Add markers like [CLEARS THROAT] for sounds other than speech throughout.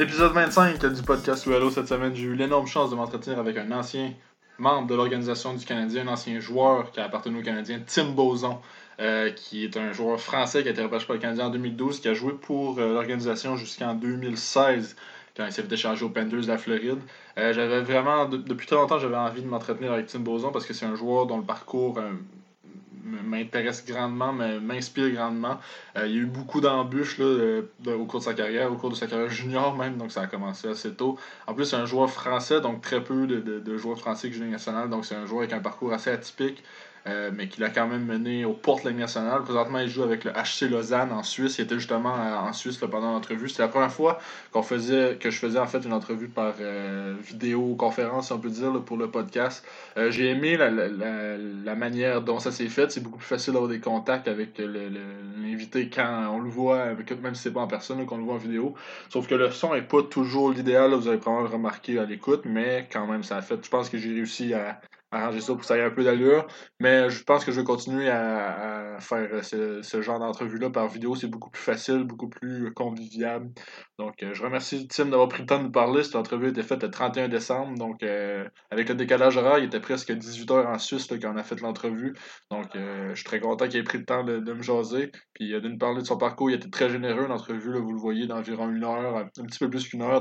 Épisode 25 du podcast Hello cette semaine, j'ai eu l'énorme chance de m'entretenir avec un ancien membre de l'organisation du Canadien, un ancien joueur qui a appartenu au Canadien, Tim Boson, euh, qui est un joueur français qui a été repêché par le Canadien en 2012, qui a joué pour euh, l'organisation jusqu'en 2016 quand il s'est fait échanger aux Panthers de la Floride. Euh, j'avais vraiment, depuis très longtemps, j'avais envie de m'entretenir avec Tim Boson parce que c'est un joueur dont le parcours m'intéresse grandement, m'inspire grandement. il y a eu beaucoup d'embûches au cours de sa carrière, au cours de sa carrière junior même, donc ça a commencé assez tôt. En plus, c'est un joueur français, donc très peu de, de joueurs français qui jouent national, donc c'est un joueur avec un parcours assez atypique. Euh, mais qu'il a quand même mené au Porte Ligue nationale. Présentement, il joue avec le HC Lausanne en Suisse. Il était justement euh, en Suisse pendant l'entrevue. C'était la première fois qu'on faisait, que je faisais en fait une entrevue par euh, vidéoconférence, si on peut dire, pour le podcast. J'ai aimé la, la, la, manière dont ça s'est fait. C'est beaucoup plus facile d'avoir des contacts avec l'invité quand on le voit, même si c'est pas en personne, qu'on le voit en vidéo. Sauf que le son est pas toujours l'idéal. Vous avez probablement remarqué à l'écoute, mais quand même, ça a fait. Je pense que j'ai réussi à arranger ça pour que ça ait un peu d'allure. Mais je pense que je vais continuer à, faire ce, genre d'entrevue-là par vidéo. C'est beaucoup plus facile, beaucoup plus convivial. Donc, euh, je remercie Tim d'avoir pris le temps de nous parler. Cette entrevue été faite le 31 décembre. Donc, euh, avec le décalage horaire, il était presque 18h en Suisse quand on a fait l'entrevue. Donc, euh, je suis très content qu'il ait pris le temps de, me jaser. Puis, de nous parler de son parcours. Il était très généreux. L'entrevue, vous le voyez, d'environ une heure, un petit peu plus qu'une heure.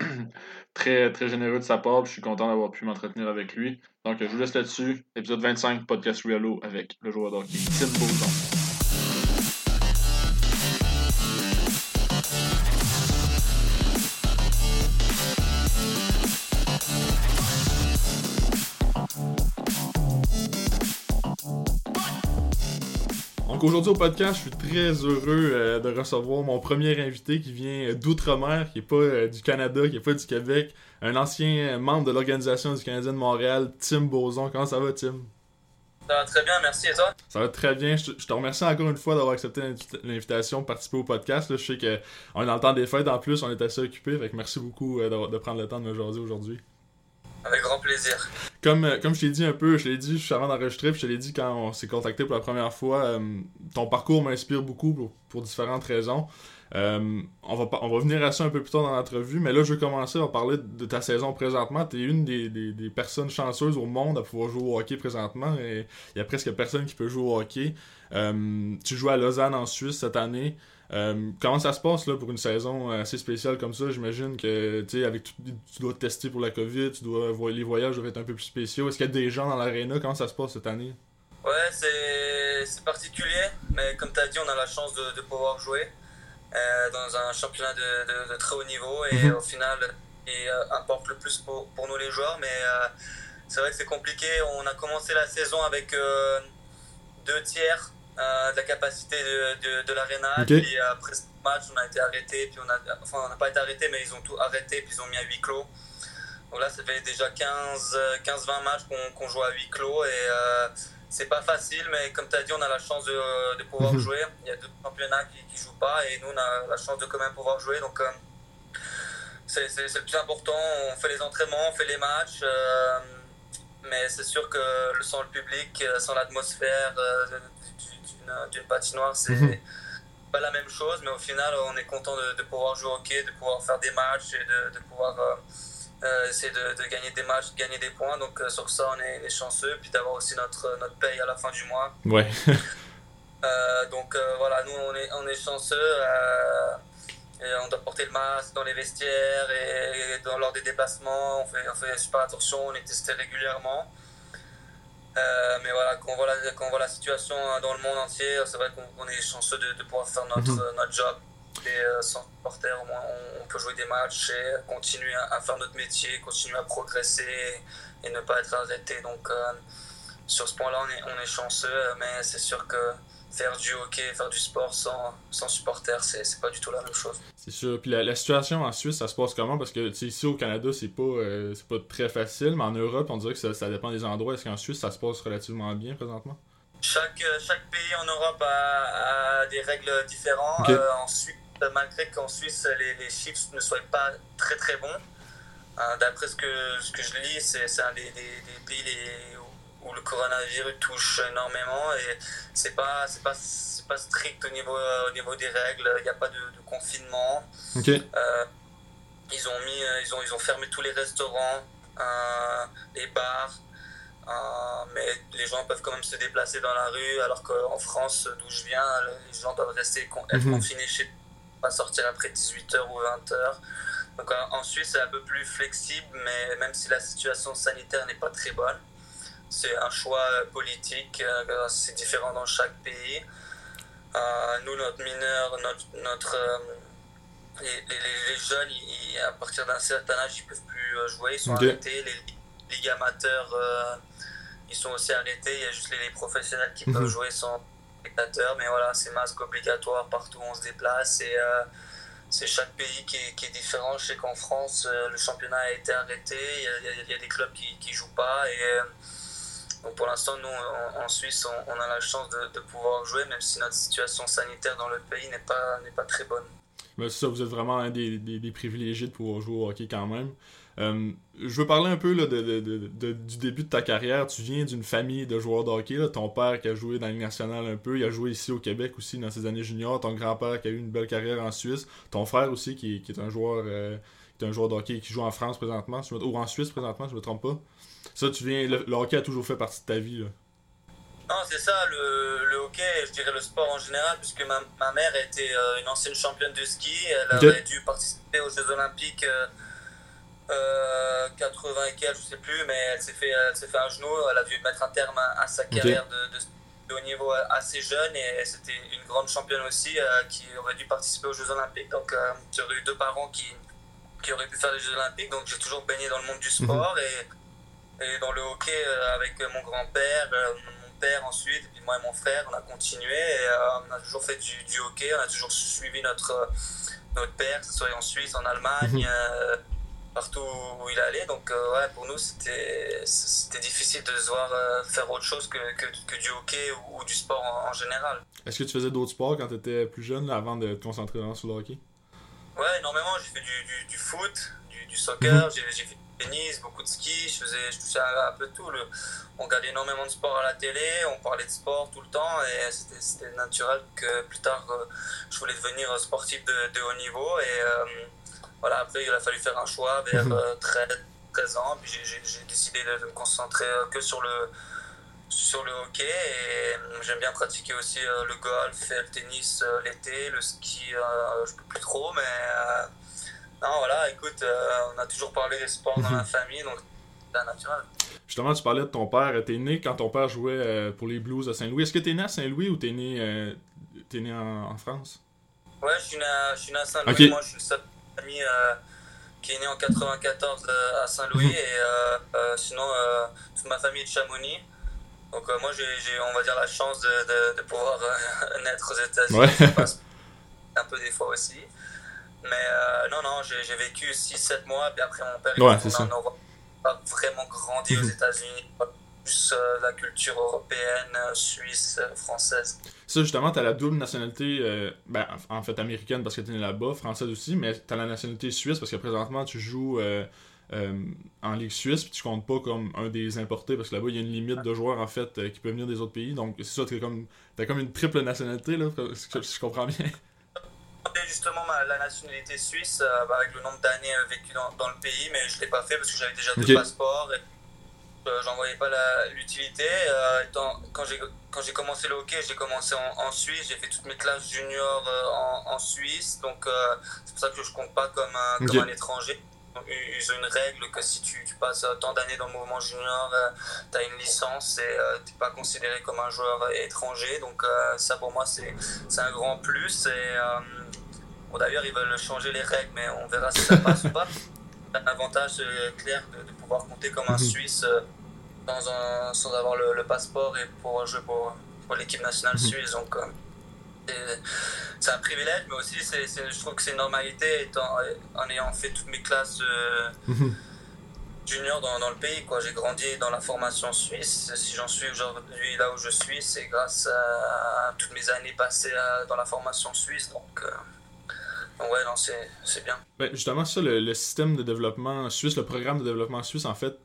[CLEARS THROAT] très, très généreux de sa part. Je suis content d'avoir pu m'entretenir avec lui. Donc, je vous laisse là-dessus. Épisode 25, podcast Riallo avec le joueur d'hockey Tim. Donc aujourd'hui au podcast, je suis très heureux euh, de recevoir mon premier invité qui vient d'outre-mer, qui est pas euh, du Canada, qui est pas du Québec, un ancien membre de l'organisation du Canadien de Montréal, Tim Boson. Comment ça va, Tim? Ça va très bien, merci. Et toi? Ça va très bien. Je, te remercie encore une fois d'avoir accepté l'invitation de participer au podcast. Je sais qu'on est dans le temps des fêtes en plus, on est assez occupé. merci beaucoup euh, de, prendre le temps de me jaser aujourd'hui. Avec grand plaisir. Comme, euh, comme je t'ai dit un peu, je l'ai dit juste avant d'enregistrer, puis je l'ai dit quand on s'est contacté pour la première fois, euh, ton parcours m'inspire beaucoup pour, différentes raisons. Euh, on, va, on va venir à ça un peu plus tard dans l'entrevue, mais là, je vais commencer à parler de ta saison présentement. Tu es une des, des, personnes chanceuses au monde à pouvoir jouer au hockey présentement, et il y a presque personne qui peut jouer au hockey. tu joues à Lausanne en Suisse cette année. Euh, comment ça se passe là, pour une saison assez spéciale comme ça? J'imagine que avec tu dois te tester pour la COVID, tu dois les voyages doivent être un peu plus spéciaux. Est-ce qu'il y a des gens dans l'aréna? Comment ça se passe cette année? Ouais, c'est particulier, mais comme tu as dit, on a la chance de, pouvoir jouer euh, dans un championnat de, très haut niveau et mhm. au final, il euh, importe le plus pour, pour, nous les joueurs. Mais c'est vrai que c'est compliqué. On a commencé la saison avec deux tiers euh, de la capacité de, de, de l'aréna. Puis après ce match, on a été arrêté. Puis on a, enfin, on n'a pas été arrêté, mais ils ont tout arrêté. Puis ils ont mis à huis clos. Donc là, ça fait déjà 15-20 matchs qu'on joue à huis clos. Et euh, c'est pas facile, mais comme tu as dit, on a la chance de, de pouvoir mhm. jouer. Il y a deux championnats qui ne jouent pas. Et nous, on a la chance de quand même pouvoir jouer. Donc. Euh, c'est le plus important. On fait les entraînements, on fait les matchs. mais c'est sûr que sans le public, sans l'atmosphère, d'une patinoire, c'est mhm. pas la même chose, mais au final, on est content de, pouvoir jouer au hockey, de pouvoir faire des matchs et de, pouvoir euh, euh, essayer de, gagner des matchs, gagner des points. Donc, euh, sur ça, on est, chanceux. Puis d'avoir aussi notre, notre paye à la fin du mois. Ouais. [LAUGHS] donc, voilà, nous, on est, on est chanceux. Et on doit porter le masque dans les vestiaires et, dans, lors des déplacements. On fait, on fait super attention, on est testé régulièrement. Euh, mais voilà, quand on, voit la, quand on voit la situation hein, dans le monde entier, c'est vrai qu'on est chanceux de, pouvoir faire notre, mhm. notre job. Et euh, sans supporter, au moins, on, peut jouer des matchs et continuer à, faire notre métier, continuer à progresser et, ne pas être arrêté. Donc, euh, sur ce point-là, on est, on est chanceux, mais c'est sûr que faire du hockey, faire du sport sans, sans supporters, c'est pas du tout la même chose. C'est sûr. Puis la, situation en Suisse, ça se passe comment? Parce que ici au Canada, c'est pas, euh, pas très facile, mais en Europe, on dirait que ça, ça dépend des endroits. Est-ce qu'en Suisse, ça se passe relativement bien présentement? Chaque, euh, chaque pays en Europe a, a des règles différentes. Euh, en Suisse, malgré qu'en Suisse, les, les, chiffres ne soient pas très très bons, d'après ce que, ce que je lis, c'est un des, des, des pays les, où le coronavirus touche énormément et c'est pas c'est pas c'est pas strict au niveau au niveau des règles il n'y a pas de, confinement okay. euh, ils ont, mis, ils, ont, ils ont fermé tous les restaurants, les bars. mais les gens peuvent quand même se déplacer dans la rue, alors qu'en France, d'où je viens, les gens doivent rester être mhm. confinés chez pas sortir après 18h ou 20h. Donc en Suisse, c'est un peu plus flexible, mais même si la situation sanitaire n'est pas très bonne, c'est un choix politique, euh, c'est différent dans chaque pays. Euh, nous, notre mineur, notre, notre euh, les, les, jeunes, à partir d'un certain âge, ils peuvent plus jouer, ils sont arrêtés. Les ligues amateurs, ils sont aussi arrêtés. Il y a juste les, professionnels qui peuvent mhm. jouer sans spectateurs. Mais voilà, c'est masque obligatoire partout où on se déplace. Et c'est chaque pays qui est, qui est, différent. Je sais qu'en France, le championnat a été arrêté. Il y a, des clubs qui ne jouent pas. Et donc pour l'instant, nous, en, Suisse, on, a la chance de, pouvoir jouer, même si notre situation sanitaire dans le pays n'est pas, pas très bonne. Mais ça, vous êtes vraiment un des, des, privilégiés de pouvoir jouer au hockey quand même. Euh, je veux parler un peu là, de, de, du début de ta carrière. Tu viens d'une famille de joueurs de hockey. Ton père qui a joué dans la nationale un peu, il a joué ici au Québec aussi dans ses années juniors. Ton grand-père qui a eu une belle carrière en Suisse. Ton frère aussi qui, qui est un joueur euh, qui est un joueur de hockey qui joue en France présentement, ou en Suisse présentement, je me trompe pas. Ça, tu viens. Le, hockey a toujours fait partie de ta vie, là. Non, c'est ça, le, le, hockey, je dirais le sport en général, puisque ma, ma mère était euh, une ancienne championne de ski. Elle aurait dû participer aux Jeux Olympiques euh, 80 euh, et quelques, je sais plus, mais elle s'est fait, fait un genou. Elle a dû mettre un terme à, sa carrière de, de, haut niveau assez jeune et c'était une grande championne aussi euh, qui aurait dû participer aux Jeux Olympiques. Donc, j'aurais eu deux parents qui, qui auraient pu faire les Jeux Olympiques. Donc, j'ai toujours baigné dans le monde du sport mhm. et et dans le hockey, euh, avec mon grand-père, euh, mon père ensuite, et puis moi et mon frère, on a continué. Et euh, on a toujours fait du, du, hockey, on a toujours suivi notre, notre père, que ce soit en Suisse, en Allemagne, mhm. partout où il allait. Donc, ouais, pour nous, c'était difficile de se voir faire autre chose que, que, que du hockey ou, du sport en, général. Est-ce que tu faisais d'autres sports quand tu étais plus jeune, avant de te concentrer sur le hockey? Ouais, énormément. J'ai fait du, du, du, foot, du, du soccer, mhm. j'ai fait tennis, beaucoup de ski, je faisais, je touchais un, peu tout. Le, on regardait énormément de sport à la télé, on parlait de sport tout le temps et c'était naturel que plus tard euh, je voulais devenir sportif de, de haut niveau. Et euh, voilà, après il a fallu faire un choix vers 13, mhm. 13 euh, ans, puis j'ai décidé de, me concentrer que sur le, sur le hockey et j'aime bien pratiquer aussi le golf, le tennis l'été, le ski, je peux plus trop, mais non, voilà, écoute, euh, on a toujours parlé des sports dans la [LAUGHS] famille, donc c'est naturel. Justement, tu parlais de ton père. T'es né quand ton père jouait euh, pour les Blues à Saint-Louis. Est-ce que t'es né à Saint-Louis ou t'es né, euh, es né en, France? Ouais, je suis né à, à Saint-Louis. Moi, je suis le seul ami qui est né en 94 à Saint-Louis. Mhm. et sinon, toute ma famille est de Chamonix. Donc moi, j'ai, on va dire, la chance de, de, pouvoir [LAUGHS] naître aux États-Unis. Ouais. un peu des fois aussi. Mais euh, non, non, j'ai vécu 6-7 mois, puis après mon père est en Europe. Pas vraiment grandi aux mhm. États-Unis, plus euh, la culture européenne, suisse, française. Ça, justement, t'as la double nationalité, euh, ben, en fait américaine parce que t'es né là-bas, française aussi, mais t'as la nationalité suisse parce que présentement tu joues en Ligue suisse, puis tu comptes pas comme un des importés parce que là-bas il y a une limite de joueurs en fait qui peuvent venir des autres pays. Donc c'est ça, t'as comme, as comme une triple nationalité, là, si je comprends bien justement la nationalité suisse euh, bah, avec le nombre d'années euh, vécues dans, dans, le pays, mais je ne l'ai pas fait parce que j'avais déjà deux passeports et euh, j'en voyais pas l'utilité. quand j'ai commencé le hockey, j'ai commencé en, Suisse, j'ai fait toutes mes classes juniors en, en, Suisse, donc c'est pour ça que je compte pas comme un, comme un étranger ils ont une règle que si tu, tu passes tant d'années dans le mouvement junior, tu as une licence et tu n'es pas considéré comme un joueur étranger. Donc ça pour moi c'est un grand plus. Et, Bon, d'ailleurs, ils veulent changer les règles, mais on verra si ça passe ou pas. [LAUGHS] un avantage euh, clair de, pouvoir compter comme un mhm. Suisse euh, dans un, sans avoir le, passeport et pouvoir jouer pour, pour l'équipe nationale mhm. suisse. Donc, euh, c'est un privilège, mais aussi je trouve que c'est une normalité étant, en ayant fait toutes mes classes mhm. junior dans, dans, le pays. J'ai grandi dans la formation suisse. Si j'en suis aujourd'hui là où je suis, c'est grâce à toutes mes années passées dans la formation suisse. Donc, Ouais, non, c'est bien. Ben, justement, ça, le, système de développement suisse, le programme de développement suisse, en fait,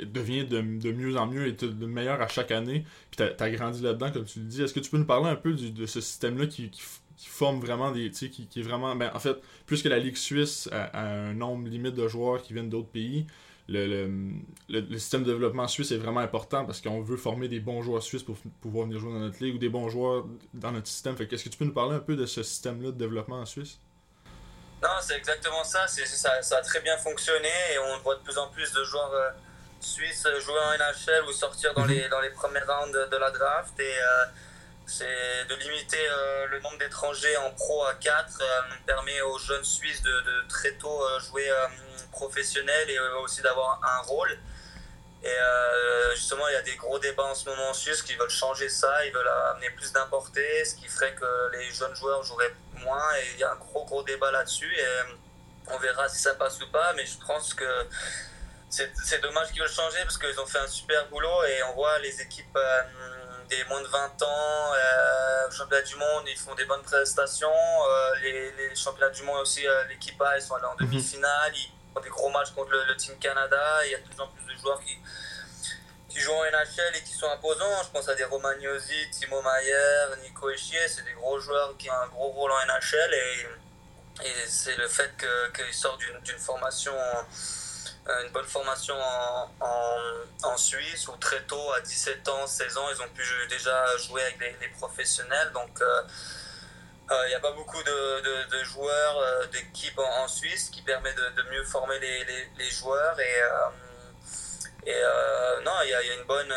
devient de, de mieux en mieux et de meilleur à chaque année. Puis t'as as grandi là-dedans, comme tu le dis. Est-ce que tu peux nous parler un peu de ce système-là qui, qui forme vraiment des. Qui, qui est vraiment. Ben, en fait, plus que la Ligue suisse a, un nombre limite de joueurs qui viennent d'autres pays, le, le, système de développement suisse est vraiment important parce qu'on veut former des bons joueurs suisses pour pouvoir venir jouer dans notre ligue ou des bons joueurs dans notre système. Fait qu'est-ce que tu peux nous parler un peu de ce système-là de développement en Suisse? Non, c'est exactement ça. ça. ça. a très bien fonctionné et on voit de plus en plus de joueurs euh, suisses jouer en NHL ou sortir dans, mhm. les, dans les premières rounds de, la draft. Et euh, c'est de limiter euh, le nombre d'étrangers en pro à 4 nous permet aux jeunes Suisses de, de très tôt jouer professionnel et aussi d'avoir un rôle. Et euh, justement, il y a des gros débats en ce moment en Suisse qui veulent changer ça, ils veulent amener plus d'importés, ce qui ferait que les jeunes joueurs joueraient moins. Et il y a un gros, gros débat là-dessus. Et euh, on verra si ça passe ou pas. Mais je pense que c'est dommage qu'ils veulent changer parce qu'ils ont fait un super boulot. Et on voit les équipes euh, des moins de 20 ans, euh, championnat du monde, ils font des bonnes prestations. les, les, championnats du monde aussi, l'équipe A, ils sont allés en mhm. demi-finale des gros matchs contre le, Team Canada. Il y a de plus en plus de joueurs qui, qui jouent en NHL et qui sont imposants. Je pense à des Romagnosi, Timo Mayer, Nico Echier. C'est des gros joueurs qui ont un gros rôle en NHL. Et, et c'est le fait qu'ils sortent d'une formation euh, une bonne formation en, en, Suisse où très tôt, à 17 ans, 16 ans, ils ont pu déjà jouer avec des, professionnels. Donc, euh, il euh, n'y a pas beaucoup de, de, joueurs, euh, d'équipes en, Suisse qui permet de, de mieux former les, les, les joueurs. Et, euh, et non, il y a, y, a une bonne,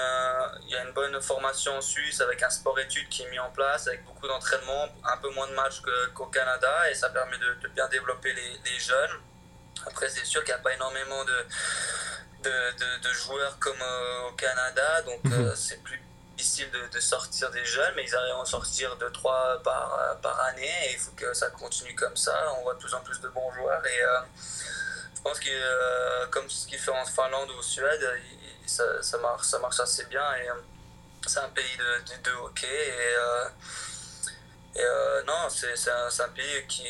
y a une bonne formation en Suisse avec un sport-études qui est mis en place, avec beaucoup d'entraînement, un peu moins de matchs qu'au Canada, et ça permet de, bien développer les, les jeunes. Après, c'est sûr qu'il n'y a pas énormément de, de, de, joueurs comme au Canada, donc mhm. c'est plus difficile de, sortir des jeunes, mais ils arrivent à en sortir 2-3 par, par année et il faut que ça continue comme ça. On voit de plus en plus de bons joueurs et euh, je pense que euh, comme ce qu'il fait en Finlande ou en Suède, ça, marche, ça marche assez bien et euh, c'est un pays de, hockey et, et non, c'est un, un, pays qui,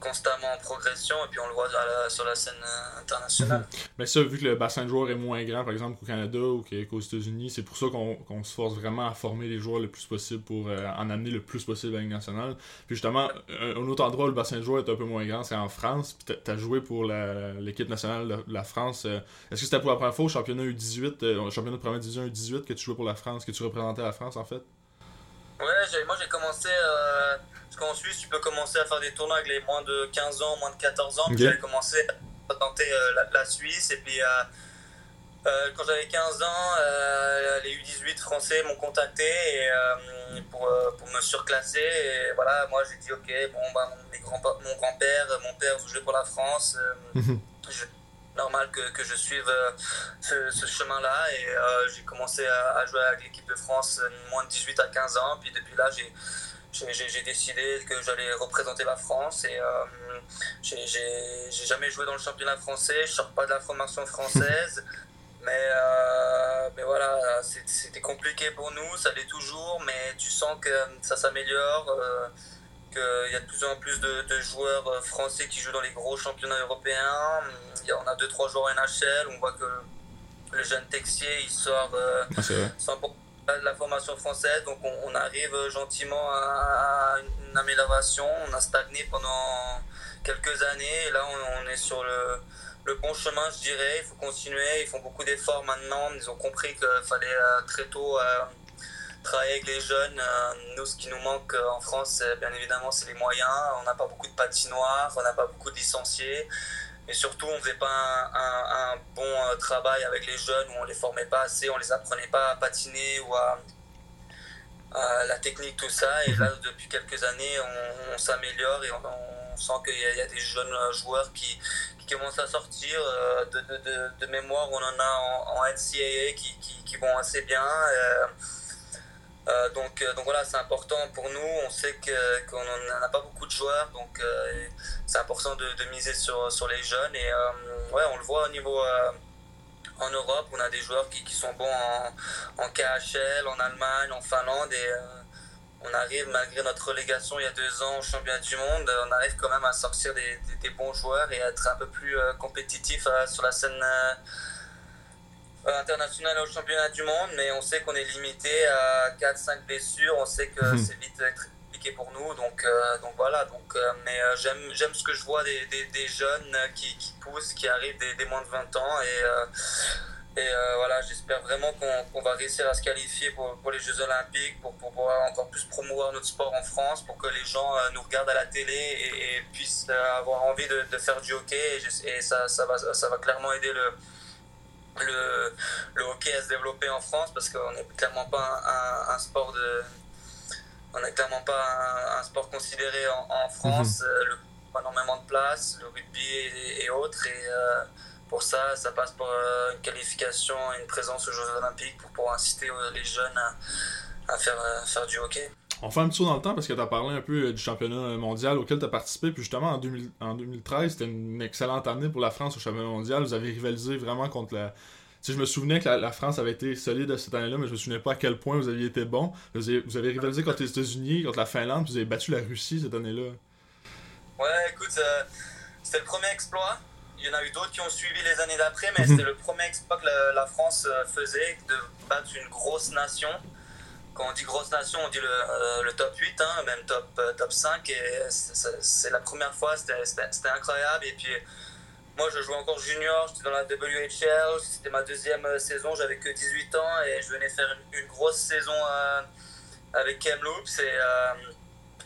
constamment en progression et puis on le voit sur la scène euh, internationale. Mais ça, vu que le bassin de joueurs est moins grand, par exemple, qu'au Canada ou qu'aux États-Unis, c'est pour ça qu'on se force vraiment à former les joueurs le plus possible pour euh, en amener le plus possible à la Ligue nationale. Puis justement, un, autre endroit où le bassin de joueurs est un peu moins grand, c'est en France. Puis tu as joué pour l'équipe nationale de la France. Euh, est-ce que c'était pour la première fois au championnat U18, championnat de première division U18, que tu jouais pour la France, que tu représentais la France en fait? Ouais, moi j'ai commencé en Suisse, tu peux commencer à faire des tournois avec les moins de 15 ans, moins de 14 ans. J'ai commencé à tenter euh, la, Suisse. Et puis, euh, euh, quand j'avais 15 ans, les U18 français m'ont contacté et, pour, pour, me surclasser. Et voilà, moi j'ai dit, ok, bon, bah, mon grand-père, mon père jouait pour la France. Mhm. normal que, que, je suive ce, ce chemin-là. Et j'ai commencé à, à, jouer avec l'équipe de France moins de 18 à 15 ans. Puis depuis là, j'ai j'ai décidé que j'allais représenter la France et euh, j'ai jamais joué dans le championnat français, je sors pas de la formation française, [LAUGHS] mais, euh, mais voilà, c'était compliqué pour nous, ça l'est toujours, mais tu sens que ça s'améliore, euh, qu'il y a de plus en plus de, joueurs français qui jouent dans les gros championnats européens, il y en a 2-3 joueurs NHL, on voit que le jeune Texier il sort ah, de la formation française, donc on, arrive gentiment à, une amélioration. On a stagné pendant quelques années, et là on, est sur le, le, bon chemin, je dirais. Il faut continuer, ils font beaucoup d'efforts maintenant. Ils ont compris qu'il fallait euh, très tôt euh, travailler avec les jeunes. Euh, nous, ce qui nous manque en France, bien évidemment, c'est les moyens. On n'a pas beaucoup de patinoires, on n'a pas beaucoup de licenciés. Et surtout, on ne faisait pas un, bon euh, travail avec les jeunes où on les formait pas assez, on les apprenait pas à patiner ou à, la technique, tout ça. Et là, depuis quelques années, on, s'améliore et on, sent qu'il y, a des jeunes joueurs qui, commencent à sortir. Euh, de, mémoire, on en a en, NCAA qui, qui, vont assez bien. Euh, euh, donc, euh, donc voilà, c'est important pour nous. On sait qu'on n'a pas beaucoup de joueurs, donc euh, c'est important de, miser sur, sur les jeunes. Et ouais, on le voit au niveau en Europe, on a des joueurs qui, qui sont bons en, en, KHL, en Allemagne, en Finlande. Et on arrive, malgré notre relégation il y a deux ans au championnat du monde, on arrive quand même à sortir des, des, bons joueurs et à être un peu plus compétitif sur la scène euh, international au championnat du monde, mais on sait qu'on est limité à 4-5 blessures. On sait que mhm. c'est vite, compliqué pour nous. Donc, donc voilà. Donc, mais j'aime, j'aime ce que je vois des, des, des jeunes qui, qui, poussent, qui arrivent des, des, moins de 20 ans. Et et euh, voilà, j'espère vraiment qu'on va réussir à se qualifier pour, pour, les Jeux Olympiques, pour, pour, pouvoir encore plus promouvoir notre sport en France, pour que les gens euh, nous regardent à la télé et, puissent euh, avoir envie de, de, faire du hockey. Et, ça, ça, va, ça va clairement aider le, le, le, hockey à se développer en France parce qu'on n'est clairement pas un, un, sport de. On n'est clairement pas un, sport considéré en, en France. Mhm. Le, énormément de place, le rugby et, et autres. Et, pour ça, ça passe par euh, une qualification et une présence aux Jeux Olympiques pour pouvoir inciter euh, les jeunes à, faire, euh, faire du hockey. On fait un petit saut dans le temps parce que tu as parlé un peu du championnat mondial auquel tu as participé. Puis justement, en, en 2013, c'était une excellente année pour la France au championnat mondial. Vous avez rivalisé vraiment contre la. Tu je me souvenais que la, France avait été solide cette année-là, mais je me souvenais pas à quel point vous aviez été bon. Vous avez, vous avez rivalisé contre les États-Unis, contre la Finlande, puis vous avez battu la Russie cette année-là. Ouais, écoute, c'était le premier exploit. Il y en a eu d'autres qui ont suivi les années d'après, mais mhm. c'était le premier exploit que la, France euh, faisait, de battre une grosse nation. Quand on dit grosse nation, on dit le, euh, top 8, hein, même top, euh, top 5. Et c'est la première fois, c'était incroyable. Et puis, moi, je jouais encore junior, j'étais dans la WHL, c'était ma deuxième saison, j'avais que 18 ans et je venais faire une, grosse saison avec Kamloops. Et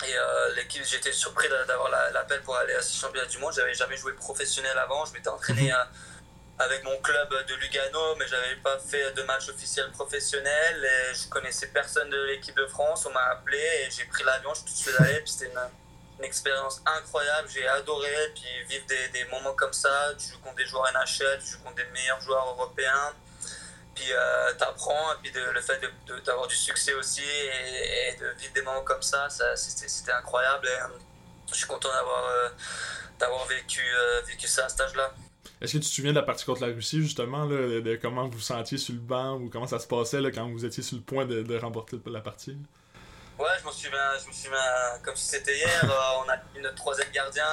et euh, l'équipe, j'étais surpris d'avoir l'appel pour aller à ce championnat du monde. J'avais jamais joué professionnel avant. Je m'étais entraîné mhm. Avec mon club de Lugano, mais j'avais pas fait de match officiel professionnel. Et je connaissais personne de l'équipe de France. On m'a appelé et j'ai pris l'avion. Je suis tout de allé. C'était une, expérience incroyable. J'ai adoré. Puis vivre des, des, moments comme ça. Tu joues contre des joueurs NHL, tu joues contre des meilleurs joueurs européens puis euh, t'apprends, et puis le fait d'avoir du succès aussi et, de vivre des moments comme ça, c'était incroyable. Et, euh, je suis content d'avoir euh, vécu, euh, vécu ça à cet âge-là. Est-ce que tu te souviens de la partie contre la Russie, justement, là, de, comment vous vous sentiez sur le banc ou comment ça se passait là, quand vous étiez sur le point de, remporter la partie? Ouais, je je me souviens comme si c'était hier. on a eu notre troisième gardien,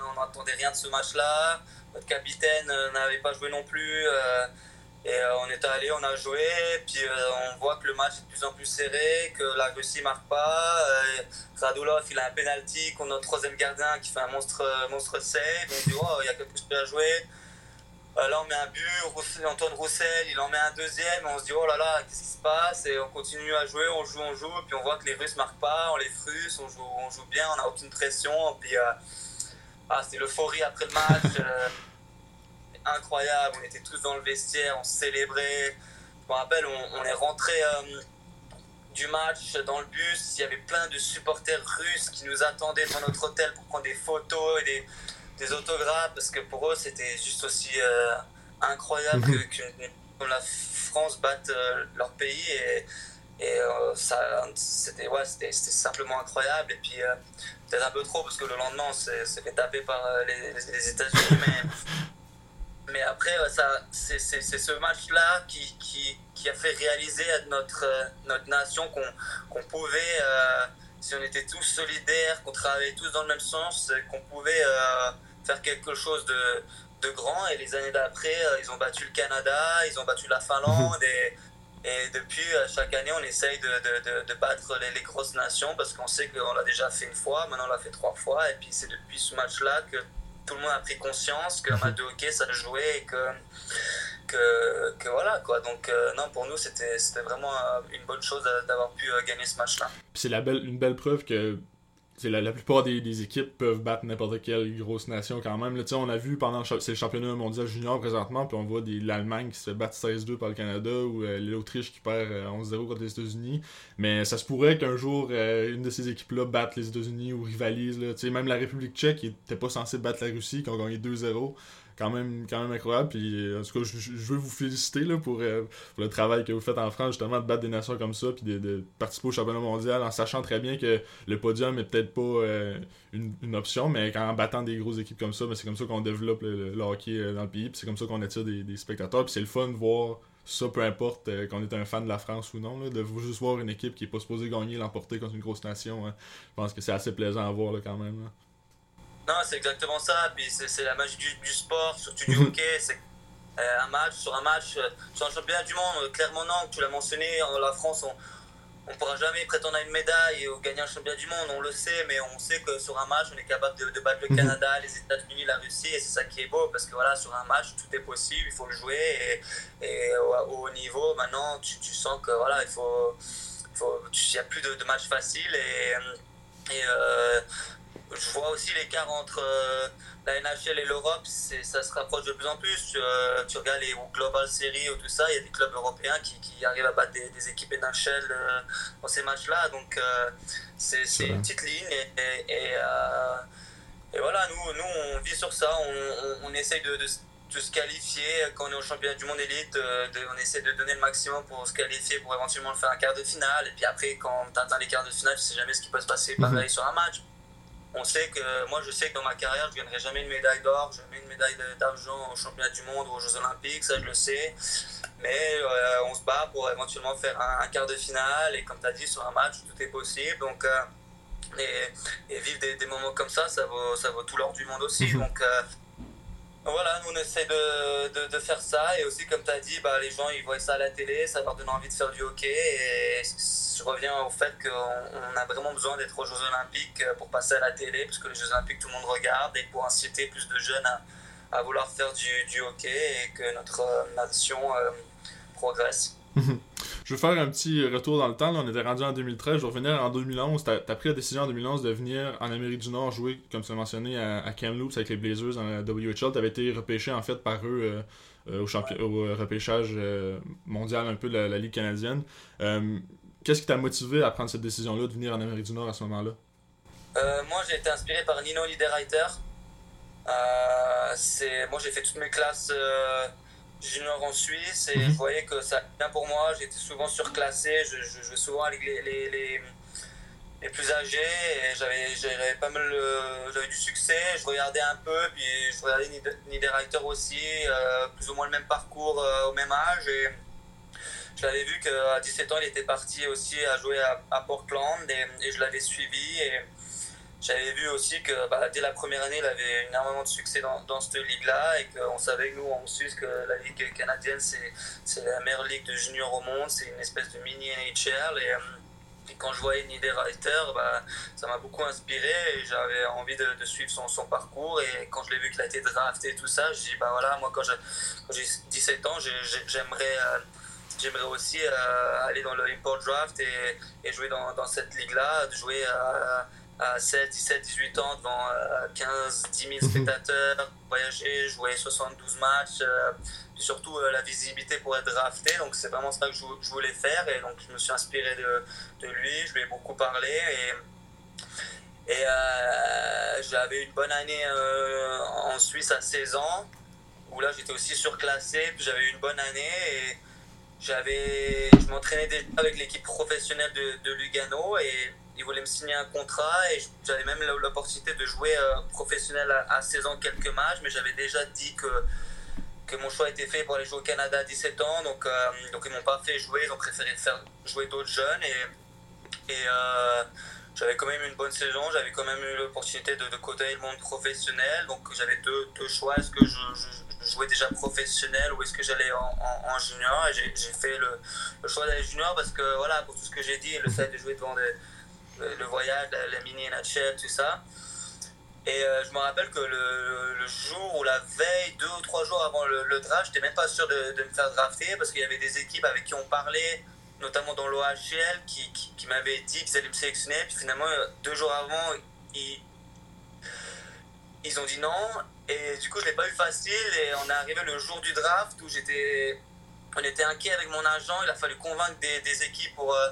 on n'entendait rien de ce match-là. Notre capitaine n'avait pas joué non plus. Et euh, on est allé, on a joué, puis euh, on voit que le match est de plus en plus serré, que la Russie marque pas. Euh, Radulov, il a un penalty contre notre troisième gardien qui fait un monstre, monstre save. On dit, oh, il y a quelque chose à jouer. là, on met un but, Antoine Roussel, il en met un deuxième, on se dit, oh là là, qu'est-ce qui se passe? Et on continue à jouer, on joue, on joue, puis on voit que les Russes marquent pas, on les frustre, on joue, bien, on n'a aucune pression. Puis, ah, c'est l'euphorie après le match [LAUGHS] incroyable. On était tous dans le vestiaire, on célébrait. Je me rappelle, on, est rentré euh, du match dans le bus. Il y avait plein de supporters russes qui nous attendaient dans notre hôtel pour prendre des photos et des, autographes parce que pour eux, c'était juste aussi euh, incroyable mhm. que, la France batte euh, leur pays. Et, et ça, c'était ouais, simplement incroyable. Et puis, peut-être un peu trop parce que le lendemain, on s'est fait taper par les, les États-Unis. Mais [LAUGHS] mais après, ça, c'est, ce match-là qui, qui, qui, a fait réaliser à notre, euh, notre nation qu'on, pouvait, euh, si on était tous solidaires, qu'on travaillait tous dans le même sens, qu'on pouvait euh, faire quelque chose de, de, grand. Et les années d'après, ils ont battu le Canada, ils ont battu la Finlande. [LAUGHS] Et, et depuis, chaque année, on essaye de, de, de battre les, les, grosses nations parce qu'on sait qu'on l'a déjà fait une fois, maintenant on l'a fait trois fois. Et puis c'est depuis ce match-là que tout le monde a pris conscience qu'un match de hockey, ça jouait et que, que, que voilà, quoi. Donc, euh, non, pour nous, c'était vraiment euh, une bonne chose d'avoir pu euh, gagner ce match-là. C'est belle, une belle preuve que la, plupart des, équipes peuvent battre n'importe quelle grosse nation quand même. On a vu pendant c'est le championnat mondial junior présentement, puis on voit l'Allemagne qui se battre 16-2 par le Canada ou l'Autriche qui perd 11-0 contre les États-Unis. Mais ça se pourrait qu'un jour une de ces équipes-là batte les États-Unis ou rivalise. Là, même la République tchèque qui était pas censée battre la Russie, qui a gagné 2-0 quand même, quand même incroyable. Puis, euh, en tout cas, je, veux vous féliciter là, pour, euh, pour, le travail que vous faites en France, justement, de battre des nations comme ça, puis de, participer au championnat mondial en sachant très bien que le podium est peut-être pas euh, une, option, mais en battant des grosses équipes comme ça, ben, c'est comme ça qu'on développe le, hockey dans le pays, puis c'est comme ça qu'on attire des, spectateurs, puis c'est le fun de voir ça, peu importe qu'on est un fan de la France ou non, de juste voir une équipe qui est pas supposée gagner, l'emporter contre une grosse nation. Hein. Je pense que c'est assez plaisant à voir là, quand même. Non, c'est exactement ça. Puis c'est la magie du, du, sport, surtout du hockey. C'est euh, un match sur un match, euh, sur un championnat du monde. Euh, clairement, non, tu l'as mentionné, la France, on, on pourra jamais prétendre à une médaille ou gagner un championnat du monde, on le sait, mais on sait que sur un match, on est capable de, battre le mhm. Canada, les États-Unis, la Russie, et c'est ça qui est beau, parce que voilà, sur un match, tout est possible, il faut le jouer, et, au, haut niveau, maintenant, tu, tu, sens que voilà, il faut, il n'y a plus de, faciles, et, et euh, je vois aussi l'écart entre euh, la NHL et l'Europe, ça se rapproche de plus en plus. Euh, tu regardes les Global Series ou tout ça, il y a des clubs européens qui, qui arrivent à battre des, équipes NHL euh, dans ces matchs-là. Donc c'est une petite ligne. Et, et, et, voilà, nous, nous, on vit sur ça. On, on, essaye de, de, se qualifier quand on est au championnat du monde élite. De, on essaie de donner le maximum pour se qualifier, pour éventuellement faire un quart de finale. Et puis après, quand tu atteins les quarts de finale, tu sais jamais ce qui peut se passer mhm. pareil sur un match on sait que moi je sais que dans ma carrière je ne gagnerai jamais une médaille d'or, jamais une médaille d'argent au championnat du monde ou aux Jeux Olympiques, ça je le sais. Mais euh, on se bat pour éventuellement faire un, quart de finale et comme tu as dit sur un match tout est possible. Donc euh, et, vivre des, moments comme ça, ça vaut, ça vaut tout l'or du monde aussi. [LAUGHS] Donc euh, voilà, nous on essaie de, de, faire ça et aussi comme tu as dit, bah, les gens ils voient ça à la télé, ça leur donne envie de faire du hockey et je reviens au fait qu'on a vraiment besoin d'être aux Jeux Olympiques pour passer à la télé parce que les Jeux Olympiques tout le monde regarde et pour inciter plus de jeunes à, à vouloir faire du, du, hockey et que notre nation euh, progresse. [LAUGHS] Je vais faire un petit retour dans le temps. on était rendu en 2013. Je vais revenir en 2011. Tu as, pris la décision en 2011 de venir en Amérique du Nord jouer, comme tu l'as mentionné, à, Kamloops avec les Blazers dans la WHL. Tu avais été repêché en fait par eux euh, euh, au, au, repêchage euh, mondial un peu de la, Ligue canadienne. Qu'est-ce qui t'a motivé à prendre cette décision-là de venir en Amérique du Nord à ce moment-là? Moi, j'ai été inspiré par Nino Niederreiter. moi, j'ai fait toutes mes classes junior en Suisse et mhm. je voyais que ça allait bien pour moi. J'étais souvent surclassé, je, je, jouais souvent avec les, les, les, les plus âgés et j'avais pas mal j'avais du succès. Je regardais un peu, puis je regardais Niederreiter aussi, euh, plus ou moins le même parcours euh, au même âge. Et je l'avais vu qu'à 17 ans, il était parti aussi à jouer à, à Portland et, et je l'avais suivi. Et, j'avais vu aussi que bah, dès la première année, il avait énormément de succès dans, dans cette ligue-là et qu'on savait, nous, en Suisse, que la ligue canadienne, c'est la meilleure ligue de juniors au monde. C'est une espèce de mini NHL. Et, euh, et quand je voyais Niederreiter, bah, ça m'a beaucoup inspiré et j'avais envie de, de, suivre son, son, parcours. Et quand je l'ai vu qu'il a été drafté et tout ça, je dis, bah voilà, moi, quand j'ai 17 ans, j'aimerais. Euh, j'aimerais aussi euh, aller dans le import draft et, et jouer dans, dans cette ligue-là, jouer à, à 16, 17, 18 ans devant 15, 10 000 spectateurs, voyager, jouer 72 matchs, euh, et surtout euh, la visibilité pour être drafté. Donc c'est vraiment ça que je, voulais faire et donc je me suis inspiré de, de lui, je lui ai beaucoup parlé et, et euh, j'avais une bonne année en Suisse à 16 ans où là j'étais aussi surclassé, puis j'avais une bonne année et j'avais, je m'entraînais déjà avec l'équipe professionnelle de, de Lugano et il voulait me signer un contrat et j'avais même l'opportunité de jouer euh, professionnel à, 16 ans quelques matchs, mais j'avais déjà dit que, que mon choix était fait pour aller jouer au Canada à 17 ans, donc, euh, donc ils m'ont pas fait jouer, ils ont préféré faire jouer d'autres jeunes et, et euh, j'avais quand même une bonne saison, j'avais quand même eu l'opportunité de, de côtoyer le monde professionnel, donc j'avais deux, deux, choix, est-ce que je, jouais déjà professionnel ou est-ce que j'allais en, junior? Et j'ai fait le, le choix d'aller junior parce que voilà, pour tout ce que j'ai dit, le fait de jouer devant des le, voyage, la, mini NHL, tout ça. Et euh, je me rappelle que le, jour ou la veille, deux ou trois jours avant le, draft, j'étais même pas sûr de, me faire drafter parce qu'il y avait des équipes avec qui on parlait, notamment dans l'OHL, qui, m'avaient dit qu'ils allaient me sélectionner. Puis finalement, deux jours avant, ils, ont dit non. Et du coup, je l'ai pas eu facile. Et on est arrivé le jour du draft où j'étais, on était inquiet avec mon agent. Il a fallu convaincre des, des équipes pour. Euh,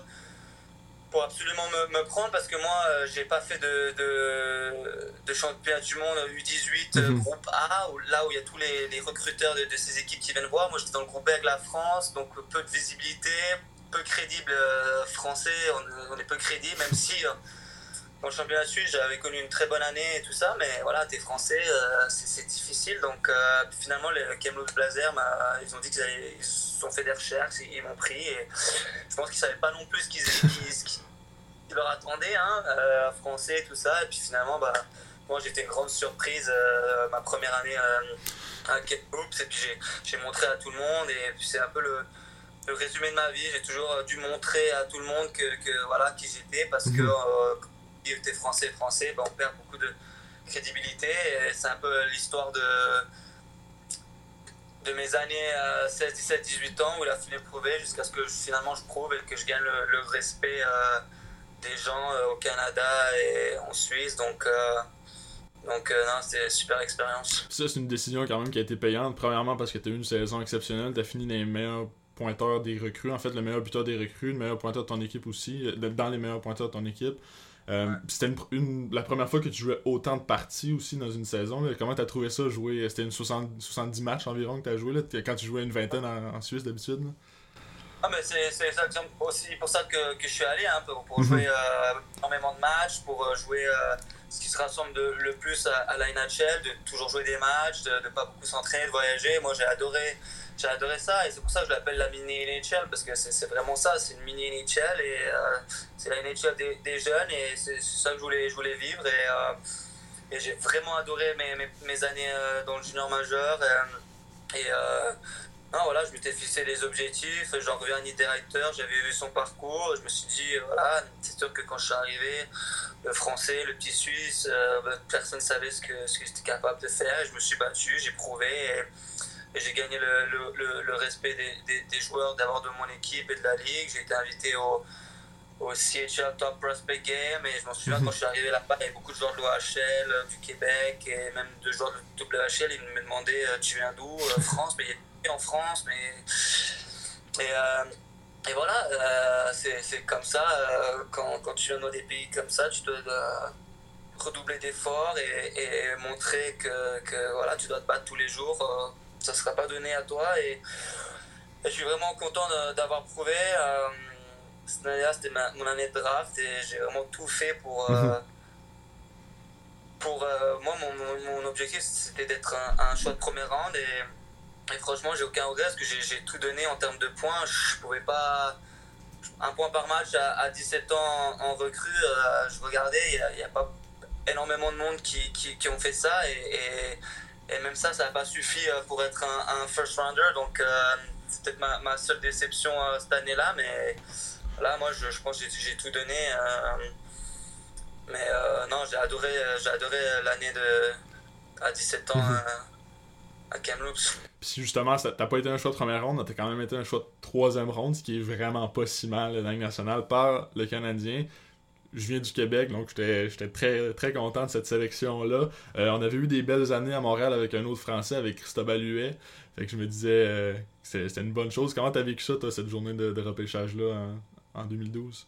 pour absolument me, me, prendre parce que moi, euh, j'ai pas fait de, de, de, championnat du monde U18 euh, mhm. groupe A, où, là où il y a tous les, les recruteurs de, de, ces équipes qui viennent voir. Moi, j'étais dans le groupe B avec la France, donc peu de visibilité, peu crédible euh, français, on, on, est peu crédible, même si le championnat suisse, j'avais connu une très bonne année et tout ça, mais voilà, t'es français, c'est difficile. Donc finalement, les Kamloops Blazer, ils ont dit qu'ils ils ont fait des recherches, ils m'ont pris et je pense qu'ils savaient pas non plus ce qu'ils qui leur attendait, hein, euh, français, tout ça. Et puis finalement, bah, moi j'étais une grande surprise euh, ma première année euh, à Kate Hoops. Et puis j'ai montré à tout le monde. Et puis c'est un peu le, le résumé de ma vie. J'ai toujours dû montrer à tout le monde que, que voilà, qui j'étais parce que mhm. Tu es français, français, ben, on perd beaucoup de crédibilité. C'est un peu l'histoire de de mes années 16, 17, 18 ans où il a fallu prouver jusqu'à ce que finalement je prouve et que je gagne le, respect euh, des gens euh, au Canada et en Suisse. Donc, euh, donc non, c'était super expérience. Ça, c'est une décision quand même qui a été payante. Premièrement parce que tu as eu une saison exceptionnelle, tu as fini les meilleurs pointeurs des recrues, en fait le meilleur buteur des recrues, le meilleur pointeur de ton équipe aussi, dans les meilleurs pointeurs de ton équipe. Euh, c'était une, la première fois que tu jouais autant de parties aussi dans une saison. Comment tu as trouvé ça jouer? C'était une 70 matchs environ que tu as joué là, quand tu jouais une vingtaine en, Suisse d'habitude ah, mais c'est aussi pour ça que, que je suis allé, hein, pour, mhm. jouer euh, énormément de matchs, pour euh, jouer ce qui se rassemble le plus à, la NHL, de toujours jouer des matchs, de ne pas beaucoup s'entraîner, de voyager. Moi, j'ai adoré j'ai adoré ça et c'est pour ça que je l'appelle la mini NHL parce que c'est vraiment ça, c'est une mini NHL et euh, c'est la NHL des, des, jeunes et c'est ça que je voulais, je voulais vivre et, euh, j'ai vraiment adoré mes, mes, années euh, dans le junior majeur et, non, voilà, je m'étais fixé des objectifs, j'en reviens à directeur, j'avais vu son parcours, je me suis dit, voilà, c'est sûr que quand je suis arrivé, le français, le petit suisse, personne ne savait ce que, ce que j'étais capable de faire, je me suis battu, j'ai prouvé. Et j'ai gagné le, le, le, respect des, des, joueurs, d'abord de mon équipe et de la ligue. J'ai été invité au, au CHL Top Prospect Game et je m'en souviens quand je suis arrivé là-bas, il y avait beaucoup de joueurs de l'OHL, euh, du Québec et même de joueurs de WHL. Ils me demandaient euh, Tu viens d'où euh, [LAUGHS] France, mais il y a en France, mais. Et, et voilà, c'est comme ça. quand, quand, tu viens dans des pays comme ça, tu dois redoubler d'efforts et, et, montrer que, que, voilà, tu dois te battre tous les jours ça ne sera pas donné à toi. Et, je suis vraiment content d'avoir prouvé. Euh, cette année-là, c'était mon année de draft et j'ai vraiment tout fait pour. Euh, mhm. pour euh, moi, mon, mon, objectif, c'était d'être un, choix de premier round. Et, et franchement, j'ai aucun regret parce que j'ai tout donné en termes de points. Je pouvais pas. Un point par match à, 17 ans en, recrue, je regardais, il n'y a, pas énormément de monde qui, qui, qui ont fait ça. et et même ça, ça n'a pas suffi euh, pour être un, first rounder. Donc, euh, c'est peut-être ma, ma, seule déception euh, cette année-là. Mais là, moi, je, je pense que j'ai tout donné. mais non, j'ai adoré, j'ai adoré l'année de à 17 ans mhm. à Kamloops. [LAUGHS] Puis justement, t'as pas été un choix de première ronde, t'as quand même été un choix de troisième ronde, ce qui est vraiment pas si mal la Ligue nationale par le Canadien je viens du Québec, donc j'étais très, très content de cette sélection-là. Euh, on avait eu des belles années à Montréal avec un autre Français, avec Christophe Huet. Fait que je me disais euh, que c'était une bonne chose. Comment t'as vécu ça, toi, cette journée de, repêchage-là en, 2012?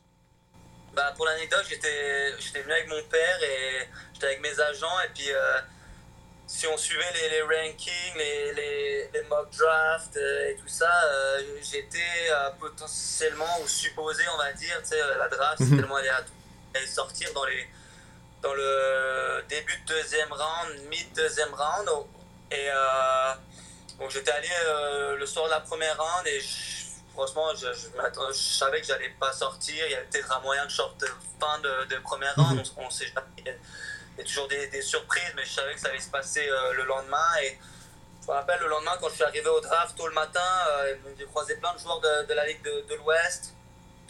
Bah, pour l'anecdote, j'étais venu avec mon père et j'étais avec mes agents. Et puis, euh, si on suivait les, rankings, les, les, les, mock drafts et tout ça, j'étais potentiellement, ou supposé, on va dire, tu sais, la draft, c'est mhm. tellement aléatoire sortir dans, les, dans le début de deuxième round, mid-deuxième round. Et euh, j'étais allé euh, le soir de la première round et franchement, je, je, savais que j'allais pas sortir. Il y avait peut-être un moyen de sorte fin de, de première round. Mhm. On, sait Il y a toujours des, des, surprises, mais je savais que ça allait se passer euh, le lendemain. Et je me rappelle le lendemain, quand je suis arrivé au draft tôt le matin, j'ai croisé plein de joueurs de, de la Ligue de, de l'Ouest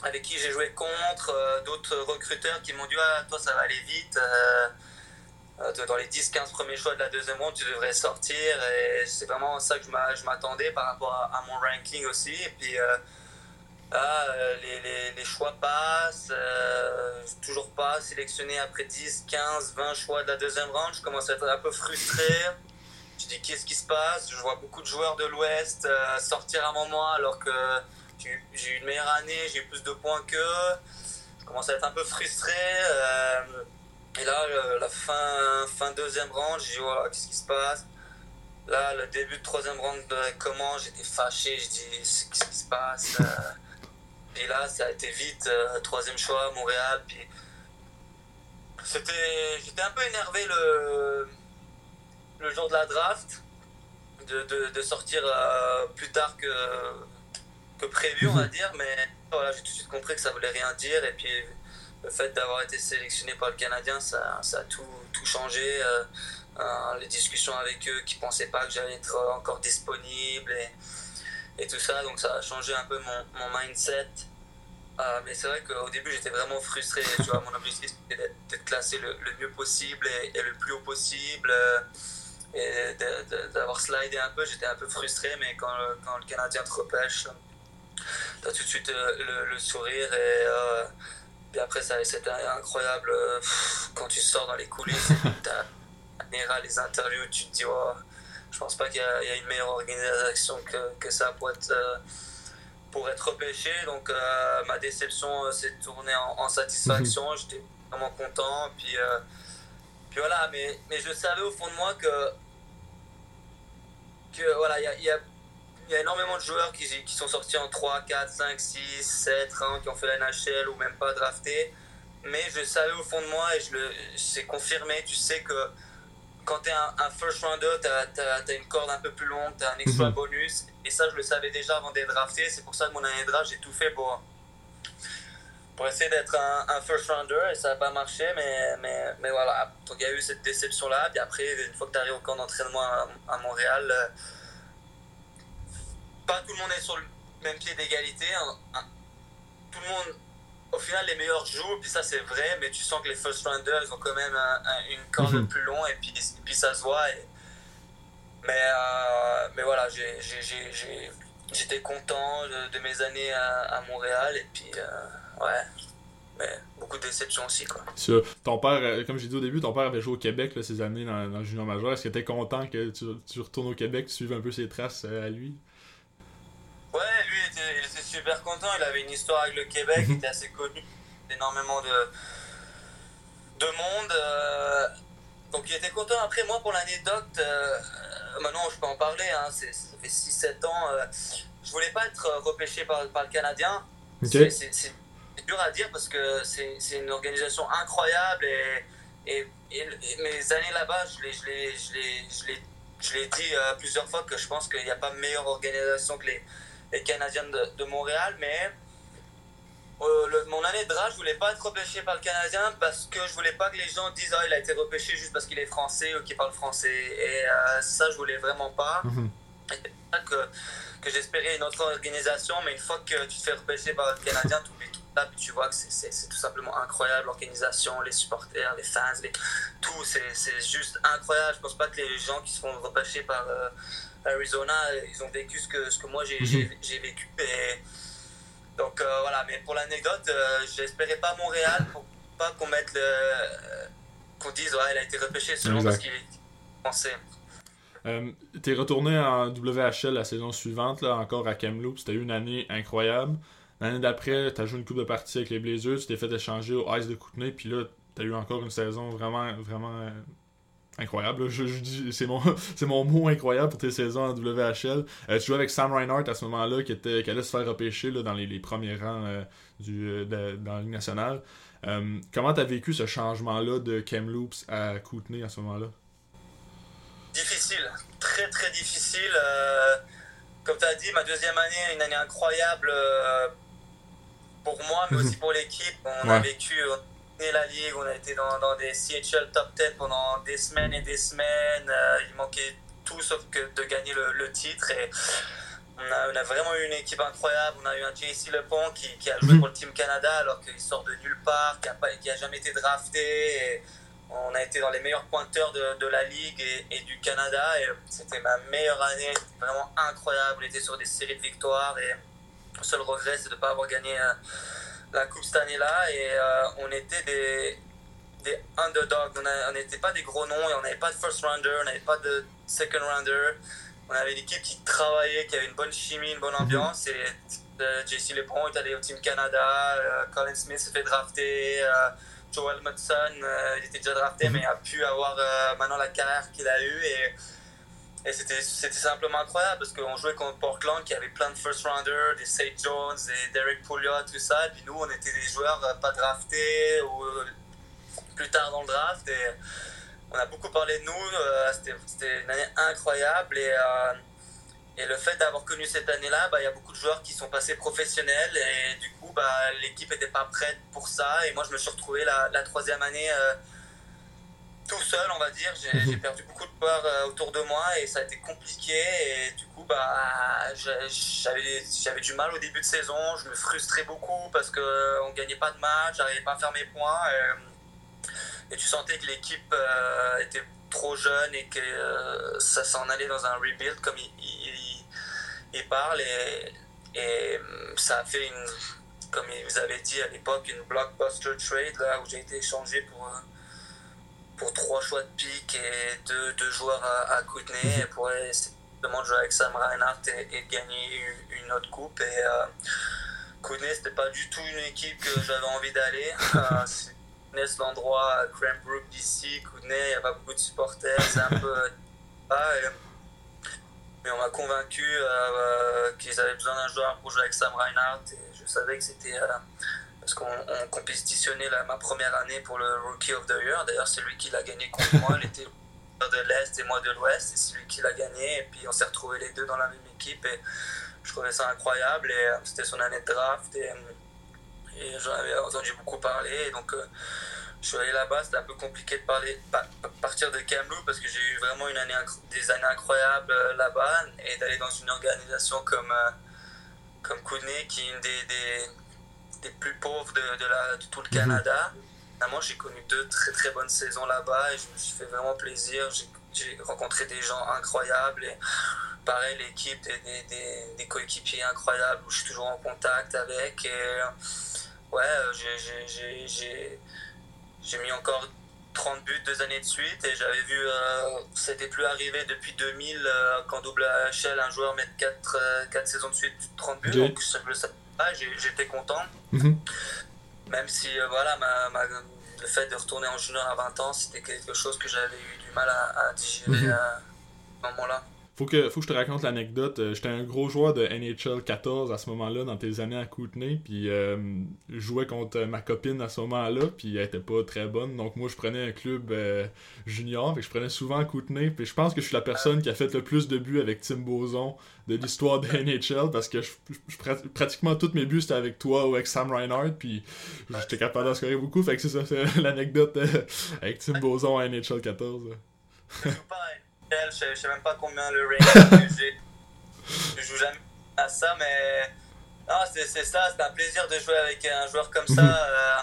avec qui j'ai joué contre, euh, d'autres recruteurs qui m'ont dit ah, toi ça va aller vite, euh, euh, dans les 10-15 premiers choix de la deuxième ronde tu devrais sortir. Et c'est vraiment ça que je m'attendais par rapport à, mon ranking aussi. Et puis ah, les, choix passent, toujours pas sélectionné après 10, 15, 20 choix de la deuxième ronde, je commence à être un peu frustré. Je dis qu'est-ce qui se passe? Je vois beaucoup de joueurs de l'Ouest sortir à un moment alors que j'ai eu une meilleure année, j'ai eu plus de points qu'eux. Je commence à être un peu frustré. Euh, et là, la fin, fin deuxième round, j'ai dit voilà, qu'est-ce qui se passe? Là, le début de troisième round comment? J'étais fâché, je dis qu'est-ce qui se passe Et là, ça a été vite, euh, troisième choix, Montréal. Puis c'était, j'étais un peu énervé le, le jour de la draft, de, de, sortir euh, plus tard que que prévu, on va mhm. dire, mais voilà, j'ai tout de suite compris que ça voulait rien dire. Et puis le fait d'avoir été sélectionné par le Canadien, ça, ça a tout, tout changé. Euh, euh, les discussions avec eux qui pensaient pas que j'allais être encore disponible. Et, et tout ça. Donc ça a changé un peu mon, mon mindset. Euh, mais c'est vrai qu'au début, j'étais vraiment frustré. Tu vois, mon objectif, c'était d'être classé le, le, mieux possible et, le plus haut possible. Et d'avoir slidé un peu, j'étais un peu frustré. Mais quand, quand le Canadien te repêche, t'as tout de suite le, le sourire. Et, puis après, c'était incroyable. quand tu sors dans les coulisses, [LAUGHS] t'as les interviews, tu te dis, oh, je pense pas qu'il y, y, a une meilleure organisation que, que ça pour être, euh, pour être repêché. Donc euh, ma déception euh, s'est tournée en, satisfaction. Mhm. J'étais vraiment content. Puis, puis voilà, mais, mais je savais au fond de moi que, que voilà, il y a, y, a, y a, énormément de joueurs qui, qui, sont sortis en 3, 4, 5, 6, 7, qui ont fait la NHL ou même pas drafté. Mais je savais au fond de moi et je le, c'est confirmé, tu sais que quand tu es un, first rounder, tu as, une corde un peu plus longue, tu as un extra mhm. bonus. Et ça, je le savais déjà avant d'être drafté. C'est pour ça que mon année de draft, j'ai tout fait pour, pour essayer d'être un, first rounder. Et ça n'a pas marché. Mais, mais, mais voilà. Donc il y a eu cette déception-là. Puis après, une fois que tu arrives au camp d'entraînement à, Montréal, euh, pas tout le monde est sur le même pied d'égalité. Tout le monde au final, les meilleurs jouent, puis ça c'est vrai, mais tu sens que les first rounders ont quand même une corde mhm. plus long, et puis, puis ça se voit. Mais, euh, mais voilà, j'étais content de, mes années à, Montréal, et puis euh, ouais. Mais beaucoup de déceptions aussi. Quoi. ton père, euh, comme j'ai dit au début, ton père avait joué au Québec là, ces années dans, dans le junior majeur. Est-ce que tu es content que tu, tu, retournes au Québec, tu suives un peu ses traces à lui? Ouais, lui, il était, il était, super content. Il avait une histoire avec le Québec, il mhm. était assez connu. Énormément de, de monde. Euh, donc il était content. Après, moi, pour l'anecdote, euh, maintenant je peux en parler, hein, ça fait 6-7 ans. Euh, je voulais pas être repêché par, par le Canadien. C'est dur à dire parce que c'est une organisation incroyable et, et, mes années là-bas, je l'ai dit plusieurs fois que je pense qu'il n'y a pas meilleure organisation que les les Canadiens de, Montréal, mais euh, mon année de draft, je voulais pas être repêché par le Canadien parce que je voulais pas que les gens disent ah il a été repêché juste parce qu'il est français ou qu'il parle français et euh, ça je voulais vraiment pas. Mhm. C'est ça que, que j'espérais une autre organisation, mais une fois que tu te fais repêcher par le Canadien, tu tu vois que c'est tout simplement incroyable l'organisation, les supporters, les fans, les, tout, c'est juste incroyable. Je pense pas que les gens qui se font repêcher par euh, Arizona, ils ont vécu ce que, ce que moi j'ai mhm. vécu. Et, donc euh, voilà, mais pour l'anecdote, euh, j'espérais pas Montréal pour pas qu'on mette le. Euh, qu'on dise, ouais, il a été repêché seulement parce qu'il français. Euh, T'es retourné en WHL la saison suivante, là, encore à Kamloops. C'était une année incroyable. L'année d'après, t'as joué une coupe de partie avec les Blazers, tu t'es fait échanger au Ice de Kootenay, puis là, t'as eu encore une saison vraiment, vraiment incroyable. Je, dis, c'est mon, [LAUGHS] c'est mon mot incroyable pour tes saisons en WHL. Euh, tu jouais avec Sam Reinhardt à ce moment-là, qui, était, qui allait se faire repêcher dans les, premiers rangs euh, du, euh, dans la Ligue nationale. comment tu as vécu ce changement-là de Kamloops à Kootenay à ce moment-là? Difficile, très très difficile. comme tu as dit, ma deuxième année, une année incroyable pour moi, mais aussi pour l'équipe. On a vécu la ligue, on a été dans, dans, des CHL top 10 pendant des semaines et des semaines. Euh, il manquait tout sauf que de gagner le, le titre. Et on a, on a, vraiment eu une équipe incroyable. On a eu un JC Lepont qui, qui a joué mhm. pour le Team Canada alors qu'il sort de nulle part, qui n'a qui a jamais été drafté. Et on a été dans les meilleurs pointeurs de, de la ligue et, et, du Canada. Et c'était ma meilleure année. vraiment incroyable. On était sur des séries de victoires. Et seul regret, c'est de ne pas avoir gagné. Euh, la coupe cette année-là et euh, on était des, des underdogs. On n'était pas des gros noms et on n'avait pas de first rounder, on n'avait pas de second rounder. On avait l'équipe qui travaillait, qui avait une bonne chimie, une bonne mhm. ambiance. Et euh, JC LeBron est allé au Team Canada, euh, Colin Smith s'est fait drafter, Joel Mudson, il était déjà drafté, mhm. mais a pu avoir maintenant la carrière qu'il a eue. Et, et c'était simplement incroyable parce qu'on jouait contre Portland qui avait plein de first rounders, des Sage Jones, des Derek Pouliot, tout ça. Et puis nous, on était des joueurs euh, pas draftés ou euh, plus tard dans le draft. Et on a beaucoup parlé de nous. Euh, c'était une année incroyable. Et, et le fait d'avoir connu cette année-là, bah, il y a beaucoup de joueurs qui sont passés professionnels. Et du coup, bah, l'équipe n'était pas prête pour ça. Et moi, je me suis retrouvé la, la troisième année tout seul, on va dire. J'ai mhm. perdu beaucoup de euh, autour de moi et ça a été compliqué. Et du coup, bah, j'avais du mal au début de saison. Je me frustrais beaucoup parce qu'on ne gagnait pas de match, j'arrivais pas à faire mes points. Et, tu sentais que l'équipe euh, était trop jeune et que euh, ça s'en allait dans un rebuild, comme il, il, parle. Et, et, ça a fait une, comme vous avez dit à l'époque, une blockbuster trade là, où j'ai été échangé pour pour trois choix de pique et deux, deux joueurs à, à Kootenay mhm. pour essayer de jouer avec Sam Reinhardt et, et gagner une, autre coupe. Et euh, Kootenay, c'était pas du tout une équipe que j'avais envie d'aller. [LAUGHS] Euh, c'est l'endroit Cranbrook d'ici, Kootenay, il n'y a pas beaucoup de supporters, c'est un peu. [LAUGHS] Ah, mais on m'a convaincu euh, qu'ils avaient besoin d'un joueur pour jouer avec Sam Reinhardt et je savais que c'était parce qu'on compétitionnait ma première année pour le Rookie of the Year. D'ailleurs, c'est lui qui l'a gagné contre moi. Il était de l'Est et moi de l'Ouest, c'est lui qui l'a gagné. Et puis on s'est retrouvés les deux dans la même équipe, et je trouvais ça incroyable. Et euh, c'était son année de draft, et, et j'en avais entendu beaucoup parler. Et donc, euh, je suis allé là-bas, c'était un peu compliqué de parler, partir de Kamloops parce que j'ai eu vraiment une année, des années incroyables euh, là-bas et d'aller dans une organisation comme, comme Kootenay, qui est une des des plus pauvres de, de, la, de tout le mhm. Canada. Moi, j'ai connu deux très très bonnes saisons là-bas et je me suis fait vraiment plaisir. J'ai rencontré des gens incroyables et pareil, l'équipe, des, des, des, coéquipiers incroyables où je suis toujours en contact avec. Et ouais, j'ai mis encore 30 buts deux années de suite et j'avais vu, euh, c'était plus arrivé depuis 2000 euh, qu'en double HL un joueur mette 4, 4 euh, saisons de suite 30 buts. Donc je, j'étais content. Mhm. Même si euh, voilà, ma, le fait de retourner en junior à 20 ans, c'était quelque chose que j'avais eu du mal à, digérer mhm. à ce moment-là. Faut que, faut que je te raconte l'anecdote. Euh, j'étais un gros joueur de NHL 14 à ce moment-là, dans tes années à Kootenay. Puis euh, je jouais contre ma copine à ce moment-là, puis elle était pas très bonne. Donc moi, je prenais un club junior, et je prenais souvent Kootenay. Puis je pense que je suis la personne qui a fait le plus de buts avec Tim Boson de l'histoire de NHL parce que je, pratiquement tous mes buts c'était avec toi ou avec Sam Reinhardt puis j'étais capable d'en scorer beaucoup fait que c'est ça c'est [LAUGHS] l'anecdote euh, avec Tim Boson à NHL 14 je je sais même pas combien le range j'ai je joue jamais à ça mais non c'est ça c'est un plaisir de jouer avec un joueur comme ça [LAUGHS] euh,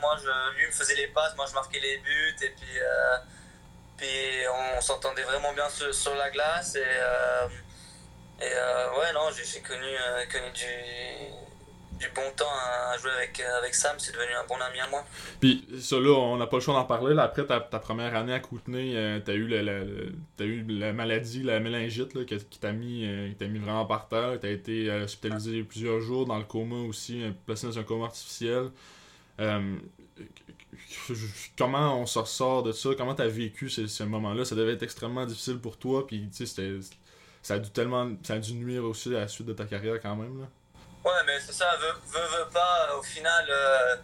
moi je, lui me faisait les passes moi je marquais les buts et puis euh, puis on s'entendait vraiment bien sur, sur, la glace et et euh, ouais, non, j'ai connu, euh, connu du, du, bon temps à jouer avec, euh, avec Sam, c'est devenu un bon ami à moi. Puis ça là, on n'a pas le choix d'en parler. Là, après ta, ta, première année à Kootenay, t'as eu, as eu la maladie, la mélangite, là, qui, t'a mis, mis vraiment par terre. T'as été hospitalisé plusieurs jours dans le coma aussi, placé dans un coma artificiel. comment on se ressort de ça? Comment t'as vécu ce, moment-là? Ça devait être extrêmement difficile pour toi, puis tu sais, c'était ça a dû tellement ça a dû nuire aussi à la suite de ta carrière quand même là. Ouais mais c'est ça, veut, veut, pas, au final euh,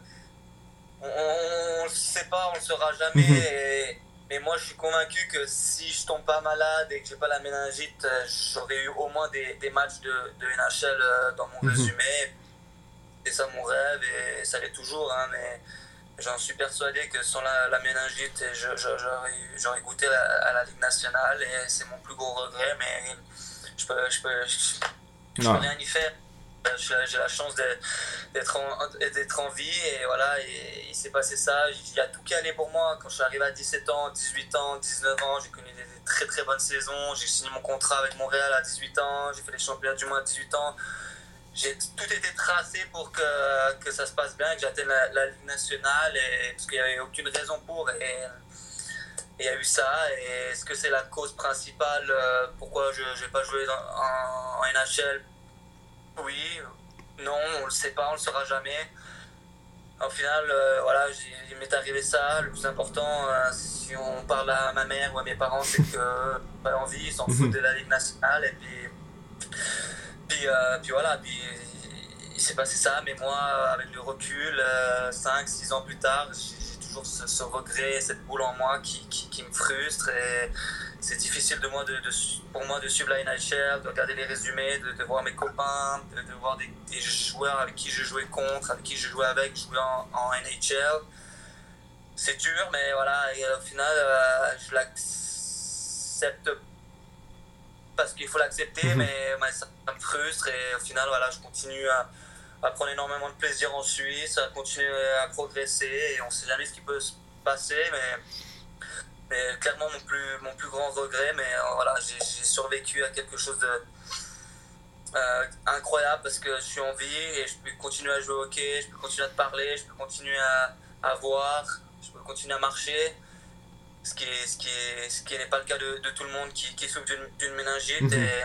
on, ne le sait pas, on le saura jamais mhm. mais moi je suis convaincu que si je tombe pas malade et que j'ai pas la méningite, euh, j'aurais eu au moins des, des matchs de, de NHL euh, dans mon mhm. résumé. C'est ça mon rêve et ça l'est toujours hein, mais j'en suis persuadé que sans la, la méningite, j'aurais goûté à la Ligue nationale et c'est mon plus gros regret, mais je peux, je peux, je, peux rien y faire. J'ai la chance d'être en, en, vie et voilà, et, il s'est passé ça. Il y a tout qui allait pour moi. Quand je suis arrivé à 17 ans, 18 ans, 19 ans, j'ai connu des, très très bonnes saisons. J'ai signé mon contrat avec Montréal à 18 ans, j'ai fait les championnats du monde à 18 ans j'ai tout été tracé pour que, que, ça se passe bien, que j'atteigne la, Ligue nationale, parce qu'il n'y avait aucune raison pour. Et il y a eu ça. Et est-ce que c'est la cause principale euh, pourquoi je n'ai pas joué en, NHL Oui, non, on ne le sait pas, on ne le saura jamais. Au final, euh, voilà, il m'est arrivé ça. Le plus important, euh, si on parle à ma mère ou à mes parents, c'est que pas envie, ils s'en foutent mhm. de la Ligue nationale. Et puis puis, euh, puis voilà, puis il s'est passé ça, mais moi, avec le recul, 5-6 euh, ans plus tard, j'ai toujours ce, regret, cette boule en moi qui, qui, me frustre. Et c'est difficile de moi de, pour moi de suivre la NHL, de regarder les résumés, de, voir mes copains, de, voir des, joueurs avec qui je jouais contre, avec qui je jouais avec, jouer en, en NHL c'est dur, mais voilà, et au final, je l'accepte parce qu'il faut l'accepter, mhm. mais, ça, me frustre et au final, voilà, je continue à, à, prendre énormément de plaisir en Suisse, à continuer à progresser et on sait jamais ce qui peut se passer, mais, mais clairement mon plus, mon plus grand regret, mais euh, voilà, j'ai survécu à quelque chose de euh, incroyable parce que je suis en vie et je peux continuer à jouer au hockey, je peux continuer à te parler, je peux continuer à, à voir, je peux continuer à marcher ce qui est, ce qui est, ce qui n'est pas le cas de, de, tout le monde qui, qui souffre d'une méningite. Mhm. Et,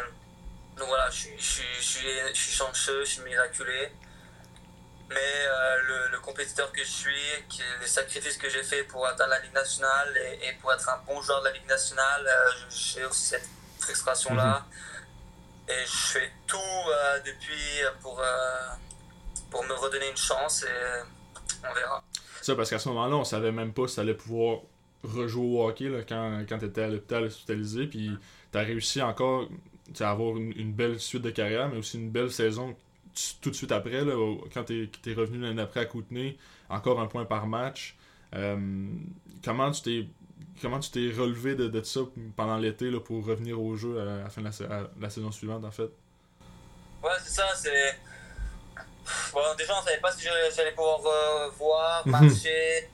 donc voilà, je, je, je, je, suis chanceux, je suis miraculé. Mais euh, le, le, compétiteur que je suis, qui, les sacrifices que j'ai fait pour atteindre la Ligue nationale et, et, pour être un bon joueur de la Ligue nationale, euh, j'ai aussi cette frustration-là. Mhm. Et je fais tout euh, depuis pour, pour me redonner une chance et on verra. Ça, parce qu'à ce moment-là, on savait même pas si ça allait pouvoir rejouer au hockey là, quand, quand tu étais à l'hôpital hospitalisé. Puis tu as réussi encore à avoir une, belle suite de carrière, mais aussi une belle saison tout de suite après, là, quand tu es, revenu l'année après à Kootenay, encore un point par match. Euh, comment tu t'es comment tu t'es relevé de, de, ça pendant l'été pour revenir au jeu à la fin de la, saison suivante en fait? Ouais, c'est ça, c'est. Bon, déjà, on savait pas si j'allais pouvoir euh, voir, mhm. marcher,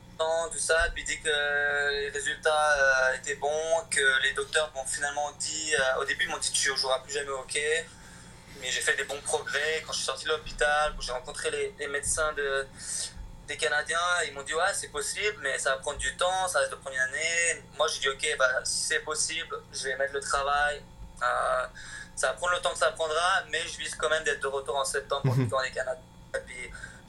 tout ça. Puis dès que les résultats euh, étaient bons, que les docteurs m'ont finalement dit, euh, au début ils m'ont dit tu ne joueras plus jamais au hockey, mais j'ai fait des bons progrès. Quand je suis sorti de l'hôpital, j'ai rencontré les, médecins de, des Canadiens, ils m'ont dit ouais c'est possible, mais ça va prendre du temps, ça risque de une année. Moi j'ai dit ok, bah, si c'est possible, je vais mettre le travail. Euh, ça va prendre le temps que ça prendra, mais je vise quand même d'être de retour en septembre pour le des Canadiens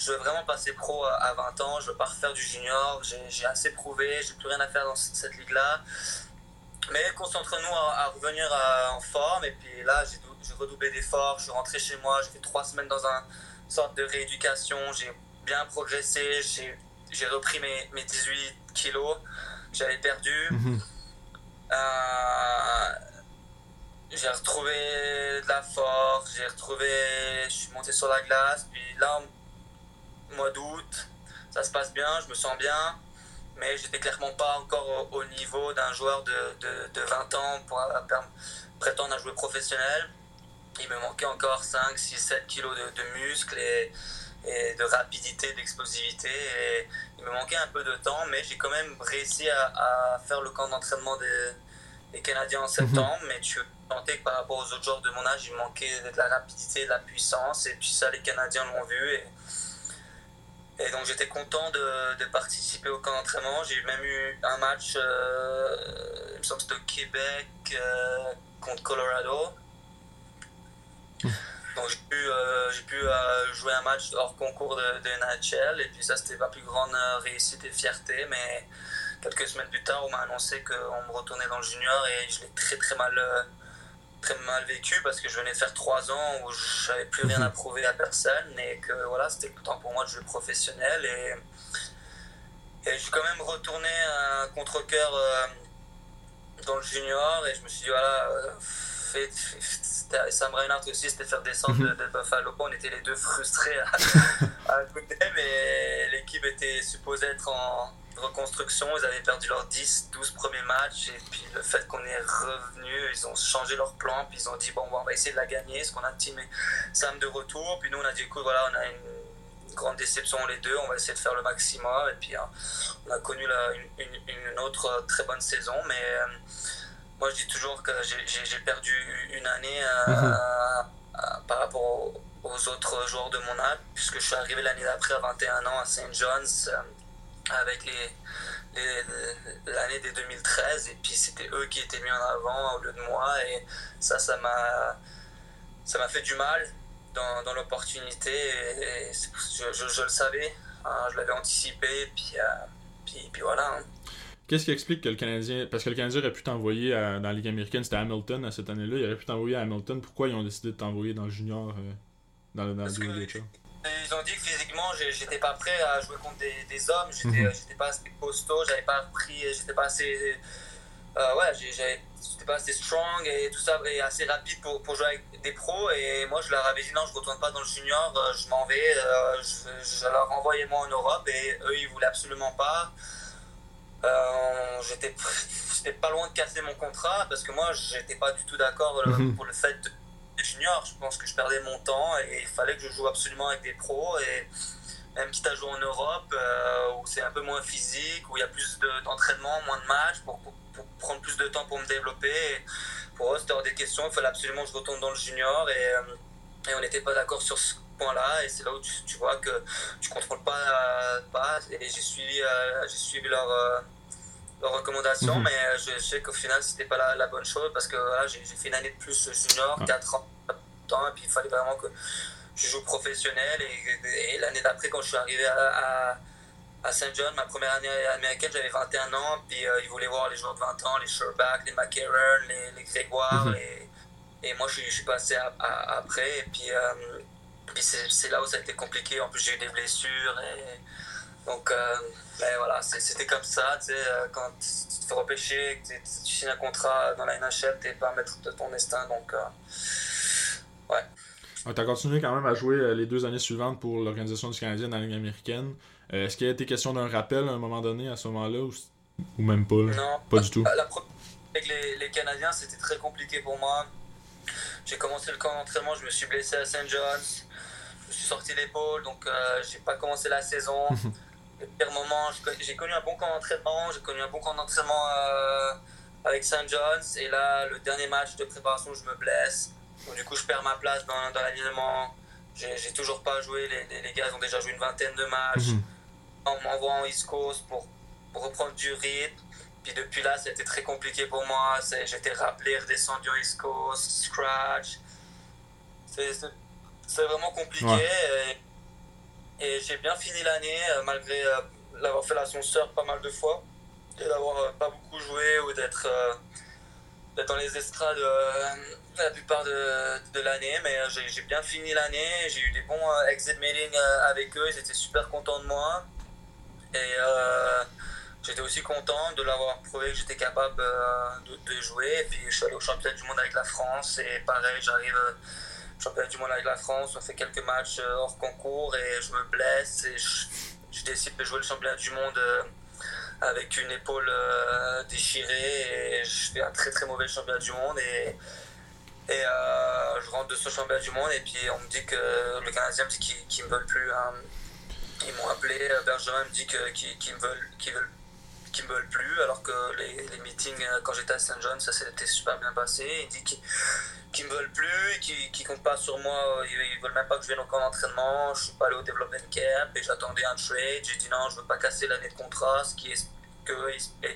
je veux vraiment passer pro à 20 ans, je veux pas refaire du junior, j'ai assez prouvé, j'ai plus rien à faire dans cette ligue-là. Mais concentrons-nous à, revenir en forme. Et puis là, j'ai redoublé d'efforts, je suis rentré chez moi, j'ai fait trois semaines dans une sorte de rééducation, j'ai bien progressé, j'ai repris mes, mes, 18 kilos que j'avais perdu. Mhm. Euh, j'ai retrouvé de la force, j'ai retrouvé, je suis monté sur la glace, puis là, mois d'août, ça se passe bien, je me sens bien, mais j'étais clairement pas encore au, niveau d'un joueur de, de, de, 20 ans pour prétendre à jouer professionnel. Il me manquait encore 5, 6, 7 kilos de, de muscles et, et, de rapidité, d'explosivité. Et il me manquait un peu de temps, mais j'ai quand même réussi à, à faire le camp d'entraînement des, des, Canadiens en septembre. Mhm. Mais tu sentais que par rapport aux autres joueurs de mon âge, il manquait de la rapidité, de la puissance. Et puis ça, les Canadiens l'ont vu. Et, et donc j'étais content de, de, participer au camp d'entraînement. J'ai même eu un match, euh, il me semble que c'était au Québec euh, contre Colorado. Hmm. Donc j'ai pu, euh, j'ai pu jouer un match hors concours de, de NHL et puis ça c'était ma plus grande réussite et fierté. Mais quelques semaines plus tard on m'a annoncé qu'on me retournait dans le junior et je l'ai très très mal très mal vécu parce que je venais de faire trois ans où je n'avais plus rien à mhm. prouver à personne et que voilà, c'était le temps pour moi de jouer professionnel. Et, et je suis quand même retourné un contre-coeur euh, dans le junior et je me suis dit, voilà, euh, fait, Sam Reinhardt aussi, c'était faire descendre mhm. de, Buffalo. On était les deux frustrés à, [LAUGHS] à côté, mais l'équipe était supposée être en reconstruction. Ils avaient perdu leurs 10, 12 premiers matchs. Et puis le fait qu'on est revenu, ils ont changé leur plan. Puis ils ont dit, bon, on va essayer de la gagner. Ce qu'on a teamé Sam de retour. Puis nous, on a dit, écoute, voilà, on a une grande déception les deux. On va essayer de faire le maximum. Et puis hein, on a connu une, autre très bonne saison. Mais euh, moi, je dis toujours que j'ai perdu une année euh, mhm. par rapport aux, autres joueurs de mon âge, puisque je suis arrivé l'année d'après à 21 ans à St. John's. Euh, avec les, l'année des 2013 et puis c'était eux qui étaient mis en avant au lieu de moi et ça ça m'a ça m'a fait du mal dans, dans l'opportunité et, je, je, le savais hein, je l'avais anticipé puis, euh, puis, puis, voilà hein. Qu'est-ce qui explique que le Canadien. Parce que le Canadien aurait pu t'envoyer dans la Ligue américaine, c'était Hamilton à cette année-là, il aurait pu t'envoyer à Hamilton. Pourquoi ils ont décidé de t'envoyer dans le junior, euh, dans, dans, dans le ils ont dit que physiquement, j'étais pas prêt à jouer contre des, des hommes. J'étais mhm. pas assez costaud, j'avais pas pris, j'étais pas assez. Euh, ouais, j'étais pas assez strong et tout ça, et assez rapide pour, pour, jouer avec des pros. Et moi, je leur avais dit non, je retourne pas dans le junior, euh, je m'en vais. Euh, je, je, leur envoyais moi en Europe et eux, ils voulaient absolument pas. Euh, j'étais pas loin de casser mon contrat parce que moi, j'étais pas du tout d'accord euh, mhm. pour le fait de junior. Je pense que je perdais mon temps et il fallait que je joue absolument avec des pros. Et même quitte à jouer en Europe, euh, où c'est un peu moins physique, où il y a plus d'entraînement, moins de matchs, pour, prendre plus de temps pour me développer. pour eux, c'était hors des questions. Il fallait absolument que je retourne dans le junior. Et, et on n'était pas d'accord sur ce point-là. Et c'est là où tu, vois que tu contrôles pas, pas et j'ai suivi, j'ai suivi leur leurs recommandations, mhm. mais euh, je, sais qu'au final, c'était pas la, la, bonne chose parce que voilà, j'ai fait une année de plus junior, 4 ans, et puis il fallait vraiment que je joue professionnel. Et, l'année d'après, quand je suis arrivé à, à, St. John, ma première année américaine, j'avais 21 ans, puis euh, ils voulaient voir les joueurs de 20 ans, les Sherback, les McCarron, les, les Grégoire, mhm. et, et, moi je, je suis passé après, et puis, euh, puis c'est là où ça a été compliqué. En plus, j'ai eu des blessures. Et, donc, euh, ben voilà, c'était comme ça. Tu sais, euh, quand tu te fais repêcher, que tu signes un contrat dans la NHL, tu n'es pas maître de ton destin. Donc, euh, ouais. tu as continué quand même à jouer les deux années suivantes pour l'organisation du Canadien dans la Ligue américaine. Est-ce qu'il y a été question d'un rappel à un moment donné, à ce moment-là, ou, même pas Non, pas du tout. La, avec les, les Canadiens, c'était très compliqué pour moi. J'ai commencé le camp d'entraînement, je me suis blessé à St. John's. Je me suis sorti l'épaule, donc j'ai pas commencé la saison. [LAUGHS] le pire moment. J'ai connu un bon camp d'entraînement, j'ai connu un bon camp d'entraînement euh, avec St. John's. Et là, le dernier match de préparation, je me blesse. Donc, du coup, je perds ma place dans, dans l'alignement. J'ai toujours pas joué. Les, les, gars ont déjà joué une vingtaine de matchs. Mhm. On m'envoie en East Coast pour, pour, reprendre du rythme. Puis depuis là, c'était très compliqué pour moi. J'étais rappelé, redescendu en East Coast, scratch. C'est vraiment compliqué. Et j'ai bien fini l'année, euh, malgré euh, l'avoir fait l'ascenseur pas mal de fois, et d'avoir euh, pas beaucoup joué ou d'être dans les estrades la plupart de, de l'année. Mais j'ai bien fini l'année, j'ai eu des bons exit meetings avec eux, ils étaient super contents de moi. Et j'étais aussi content de l'avoir prouvé que j'étais capable de, de, jouer. Et puis je suis allé au championnat du monde avec la France et pareil, j'arrive championnat du monde avec la France, on fait quelques matchs euh, hors concours et je me blesse et je, décide de jouer le championnat du monde euh, avec une épaule euh, déchirée et je fais un très très mauvais championnat du monde et, et je rentre de ce championnat du monde et puis on me dit que le Canadien me dit qu'ils ne me veulent plus. Hein. Ils m'ont appelé, Benjamin me dit qu'ils me veulent, veulent qui me veulent plus, alors que les, les meetings quand j'étais à Saint John, ça s'était super bien passé. Il dit qu'ils qui me veulent plus, qui, qui comptent pas sur moi, ils, veulent même pas que je vienne au camp d'entraînement, je suis pas allé au development camp et j'attendais un trade. J'ai dit non, je veux pas casser l'année de contrat, ce qui est que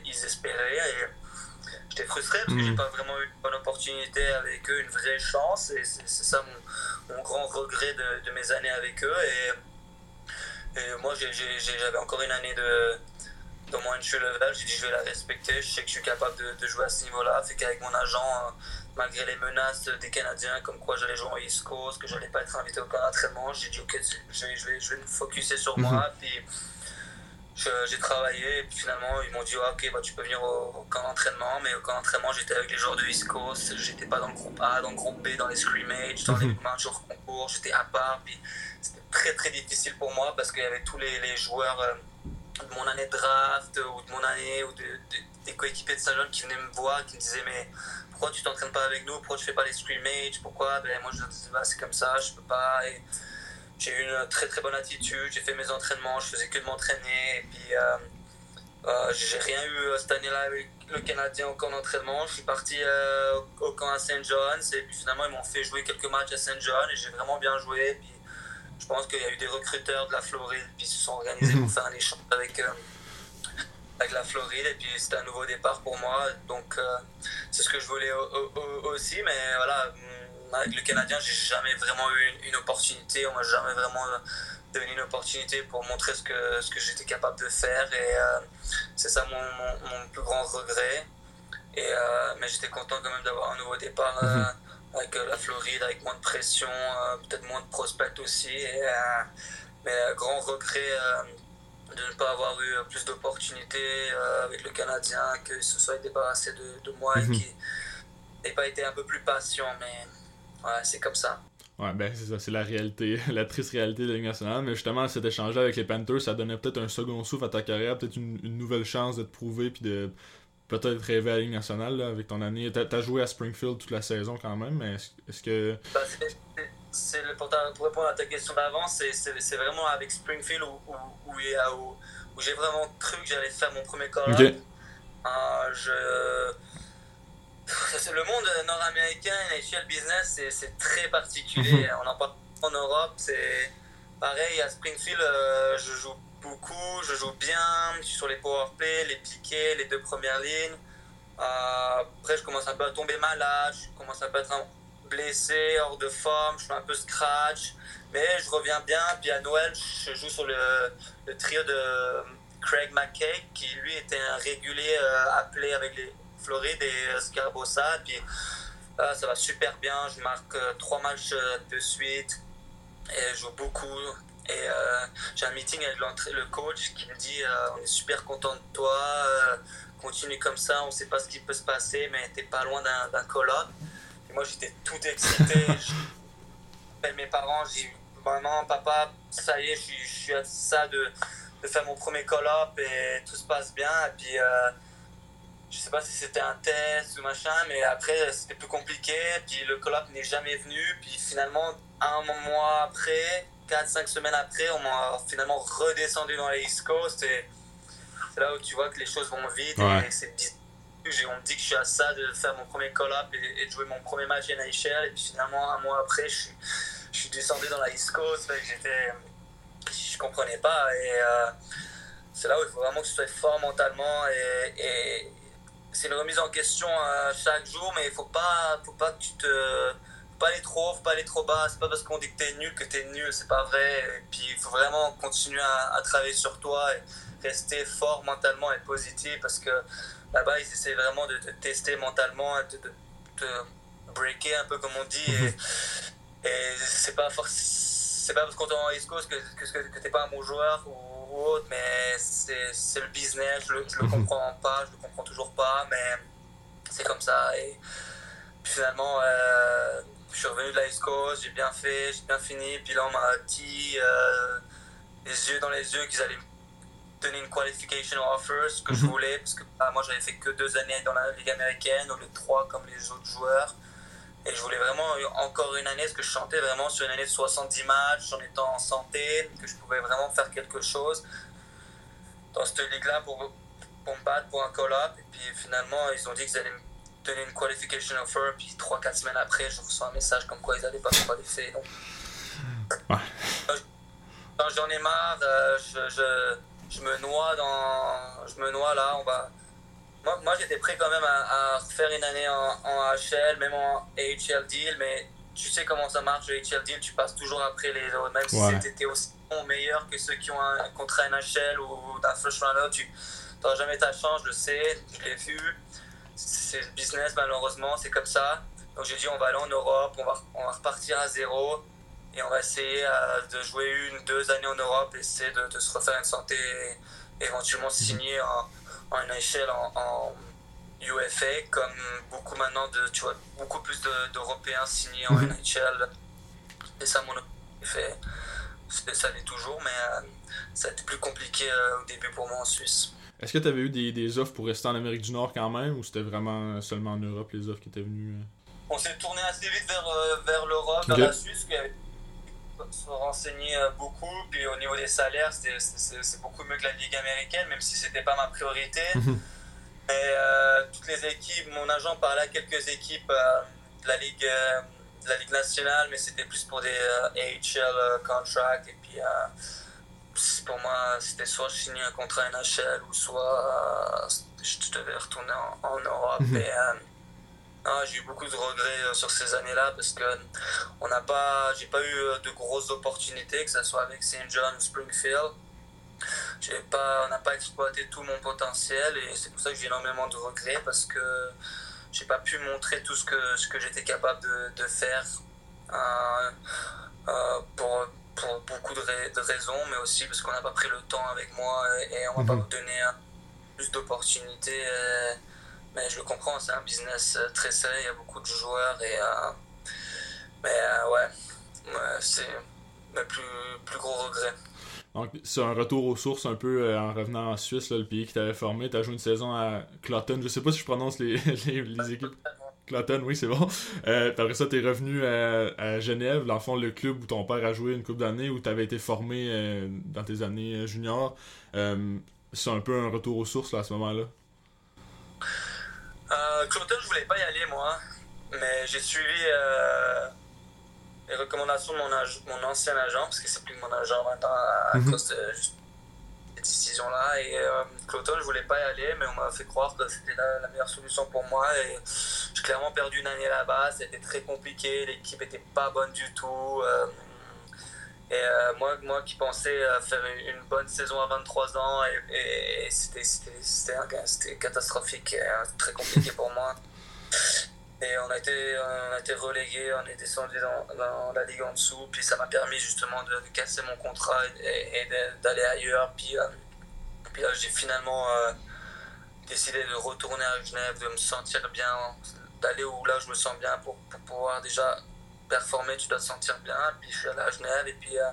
ils, espéraient. Et j'étais frustré parce que j'ai mm. pas vraiment eu une bonne opportunité avec eux, une vraie chance. Et c'est ça mon, mon, grand regret de, de, mes années avec eux. Et, et moi, j'avais encore une année de dans mon entry level, dit je vais la respecter, je sais que je suis capable de, de jouer à ce niveau-là. Fait qu'avec mon agent, malgré les menaces des Canadiens, comme quoi j'allais jouer en East Coast, que j'allais pas être invité au camp d'entraînement, j'ai dit ok, je vais, je, vais, je vais me focuser sur moi. Mhm. Puis j'ai travaillé et puis finalement ils m'ont dit ok, bah, tu peux venir au, camp d'entraînement, mais au camp d'entraînement j'étais avec les joueurs de East Coast, j'étais pas dans le groupe A, dans le groupe B, dans les scrimmages, dans les mhm. matchs hors concours, j'étais à part. Puis c'était très très difficile pour moi parce qu'il y avait tous les, les joueurs. Euh, de mon année de draft ou de mon année ou de, des coéquipiers de Saint-Jean qui venaient me voir, qui me disaient mais pourquoi tu t'entraînes pas avec nous, pourquoi tu fais pas les scrimmages, pourquoi? Ben, Moi je leur disais bah, c'est comme ça, je peux pas. j'ai eu une très très bonne attitude, j'ai fait mes entraînements, je faisais que de m'entraîner et puis euh, euh, j'ai rien eu euh, cette année-là avec le Canadien au camp d'entraînement. Je suis parti au camp à Saint John's et puis finalement ils m'ont fait jouer quelques matchs à Saint John et j'ai vraiment bien joué. Je pense qu'il y a eu des recruteurs de la Floride qui se sont organisés pour [LAUGHS] faire un échange avec, euh, avec la Floride et puis c'était un nouveau départ pour moi. Donc euh, c'est ce que je voulais aussi, mais voilà, mm, avec le Canadien, j'ai jamais vraiment eu une, opportunité. On m'a jamais vraiment donné une opportunité pour montrer ce que, ce que j'étais capable de faire et euh, c'est ça mon, mon, plus grand regret. Et, mais j'étais content quand même d'avoir un nouveau départ. Mhm avec euh, la Floride, avec moins de pression, euh, peut-être moins de prospects aussi. Et, euh, mais grand regret de ne pas avoir eu plus d'opportunités avec le Canadien, que se soit débarrassé de, de moi et mhm. qu'il n'ait pas été un peu plus patient. Mais ouais, c'est comme ça. Ouais, ben c'est ça, c'est la réalité, [LAUGHS] la triste réalité de la Ligue nationale. Mais justement, cet échange avec les Panthers, ça donnait peut-être un second souffle à ta carrière, peut-être une, nouvelle chance de te prouver, puis de peut-être rêver à la Ligue nationale avec ton année. T'as as joué à Springfield toute la saison quand même, mais est-ce que. Bah, pour, pour, répondre à ta question d'avant, c'est vraiment avec Springfield où, où, où, où j'ai vraiment cru que j'allais faire mon premier call okay. euh, je... Le monde nord-américain, NHL business, c'est très particulier. [LAUGHS] On en parle en Europe, c'est pareil. À Springfield, euh, je joue beaucoup, je joue bien, suis sur les powerplay, les piquets, les deux premières lignes. Euh, après, je commence un peu à tomber malade, je commence un peu à être blessé, hors de forme, je fais un peu scratch, mais je reviens bien. Puis à Noël, je joue sur le, trio de Craig McKay, qui lui était un régulier euh, appelé avec les Florides et Scarabossa. Puis ça va super bien, je marque euh, trois matchs euh, de suite et je joue beaucoup. Et j'ai un meeting avec le coach qui me dit On est super content de toi, continue comme ça, on ne sait pas ce qui peut se passer, mais t'es pas loin d'un call-up moi, j'étais tout excité. [LAUGHS] je mes parents, j'ai maman, papa, ça y est, je, suis à ça de, de faire mon premier call-up et tout se passe bien. Et puis, euh, je sais pas si c'était un test ou machin, mais après, c'était plus compliqué. Puis le call-up n'est jamais venu. Puis finalement, un mois après, 4-5 semaines après, on m'a finalement redescendu dans les East Coast. Et c'est là où tu vois que les choses vont vite et c'est on me dit que je suis à ça de faire mon premier call-up et, de jouer mon premier match NHL. Et puis finalement, un mois après, je suis, je suis descendu dans la East Coast. J'étais, je comprenais pas. Et euh, c'est là où il faut vraiment que tu sois fort mentalement. Et, c'est une remise en question euh, chaque jour, mais il faut pas, faut pas que tu te. Pas aller trop haut, faut pas aller trop bas. C'est pas parce qu'on dit que tu es nul que tu es nul. C'est pas vrai. Et puis il faut vraiment continuer à, à travailler sur toi et rester fort mentalement et positif parce que là-bas, ils essaient vraiment de te tester mentalement, de te breaker un peu comme on dit. Et, [LAUGHS] et c'est pas c'est pas parce qu'on est en East Coast que, que, que t'es pas un bon joueur ou, autre, mais c'est le business, je le, le mhm. comprends pas, je le comprends toujours pas, mais c'est comme ça. Et finalement, euh, je suis revenu de la East Coast, j'ai bien fait, j'ai bien fini, puis là on m'a dit euh, les yeux dans les yeux qu'ils allaient donner une qualification offer, ce que je mhm. voulais, parce que bah, moi j'avais fait que deux années dans la Ligue américaine, au lieu de trois comme les autres joueurs. Et je voulais vraiment encore une année, parce que je chantais vraiment sur une année de 70 matchs, en étant en santé, que je pouvais vraiment faire quelque chose dans cette ligue-là pour, pour me battre pour un call-up. Et puis finalement, ils ont dit qu'ils allaient me donner une qualification offer, puis 3-4 semaines après, je reçois un message comme quoi ils n'allaient pas me qualifier. Donc, quand j'en ai marre, euh, je, je je me noie dans. Je me noie là, on va. Moi, moi j'étais prêt quand même à, faire une année en, en, HL, même en AHL deal, mais tu sais comment ça marche, le AHL deal, tu passes toujours après les autres. Même si c'était aussi bon, meilleur que ceux qui ont un contrat NHL ou d'un first runner, tu n'auras jamais ta chance, je le sais, je l'ai vu. C'est le business, malheureusement, c'est comme ça. Donc j'ai dit, on va aller en Europe, on va, on va repartir à zéro et on va essayer euh, de jouer une, deux années en Europe, essayer de, de se refaire une santé et éventuellement mhm. signer en, en NHL en, UFA, comme beaucoup maintenant, de, tu vois, beaucoup plus d'Européens signés en mhm. NHL. Et ça, mon fait, ça l'est toujours, mais euh, ça a été plus compliqué euh, au début pour moi en Suisse. Est-ce que tu avais eu des, des, offres pour rester en Amérique du Nord quand même, ou c'était vraiment seulement en Europe les offres qui étaient venues On s'est tourné assez vite vers, vers l'Europe, vers la Suisse, se renseigner euh, beaucoup. Puis au niveau des salaires, c'est beaucoup mieux que la Ligue américaine, même si c'était pas ma priorité. [LAUGHS] Mhm. Mais euh, toutes les équipes, mon agent parlait à quelques équipes euh, de, la Ligue, de la Ligue nationale, mais c'était plus pour des AHL contracts. Et puis pour moi, c'était soit je signais un contrat NHL ou soit je devais retourner en, Europe. Mhm. Et, ah, j'ai eu beaucoup de regrets euh, sur ces années-là parce que on n'a pas, j'ai pas eu euh, de grosses opportunités, que ce soit avec St. John ou Springfield. J'ai pas, on n'a pas exploité tout mon potentiel et c'est pour ça que j'ai énormément de regrets parce que j'ai pas pu montrer tout ce que, ce que j'étais capable de, de faire euh, pour, pour, beaucoup de, raisons, mais aussi parce qu'on n'a pas pris le temps avec moi et, on m'a pas mhm. donné plus d'opportunités. Mais je le comprends, c'est un business euh, très serré, il y a beaucoup de joueurs et. Euh, mais euh, ouais, c'est le plus, plus gros regret. Donc, c'est un retour aux sources un peu en revenant en Suisse, le pays qui t'avait formé. Tu as joué une saison à Cloton. Je sais pas si je prononce les, [LAUGHS] les équipes. Cloton, oui, c'est bon. Euh, après ça, t'es revenu à, Genève, dans le fond, le club où ton père a joué une couple d'années, où t'avais été formé euh, dans tes années euh, juniors. Euh, c'est un peu un retour aux sources là, à ce moment-là. Cloton, je voulais pas y aller, moi. Mais j'ai suivi les recommandations de mon, mon, ancien agent, parce que c'est plus mon agent maintenant à, mhm. cause de décision-là. Et euh, Cloton, je voulais pas y aller, mais on m'a fait croire que c'était la, meilleure solution pour moi. Et j'ai clairement perdu une année là-bas. C'était très compliqué. L'équipe était pas bonne du tout. Euh, et euh, moi, moi qui pensais faire une bonne saison à 23 ans, et, c'était catastrophique et très compliqué pour moi. Et on a été, été relégué, on est descendu dans, dans, la ligue en dessous. Puis ça m'a permis justement de, casser mon contrat et, d'aller ailleurs. Puis, euh, puis j'ai finalement euh, décidé de retourner à Genève, de me sentir bien, d'aller où là je me sens bien pour, pour pouvoir déjà performer. Tu dois te sentir bien. Puis je suis allé à Genève et puis. Euh,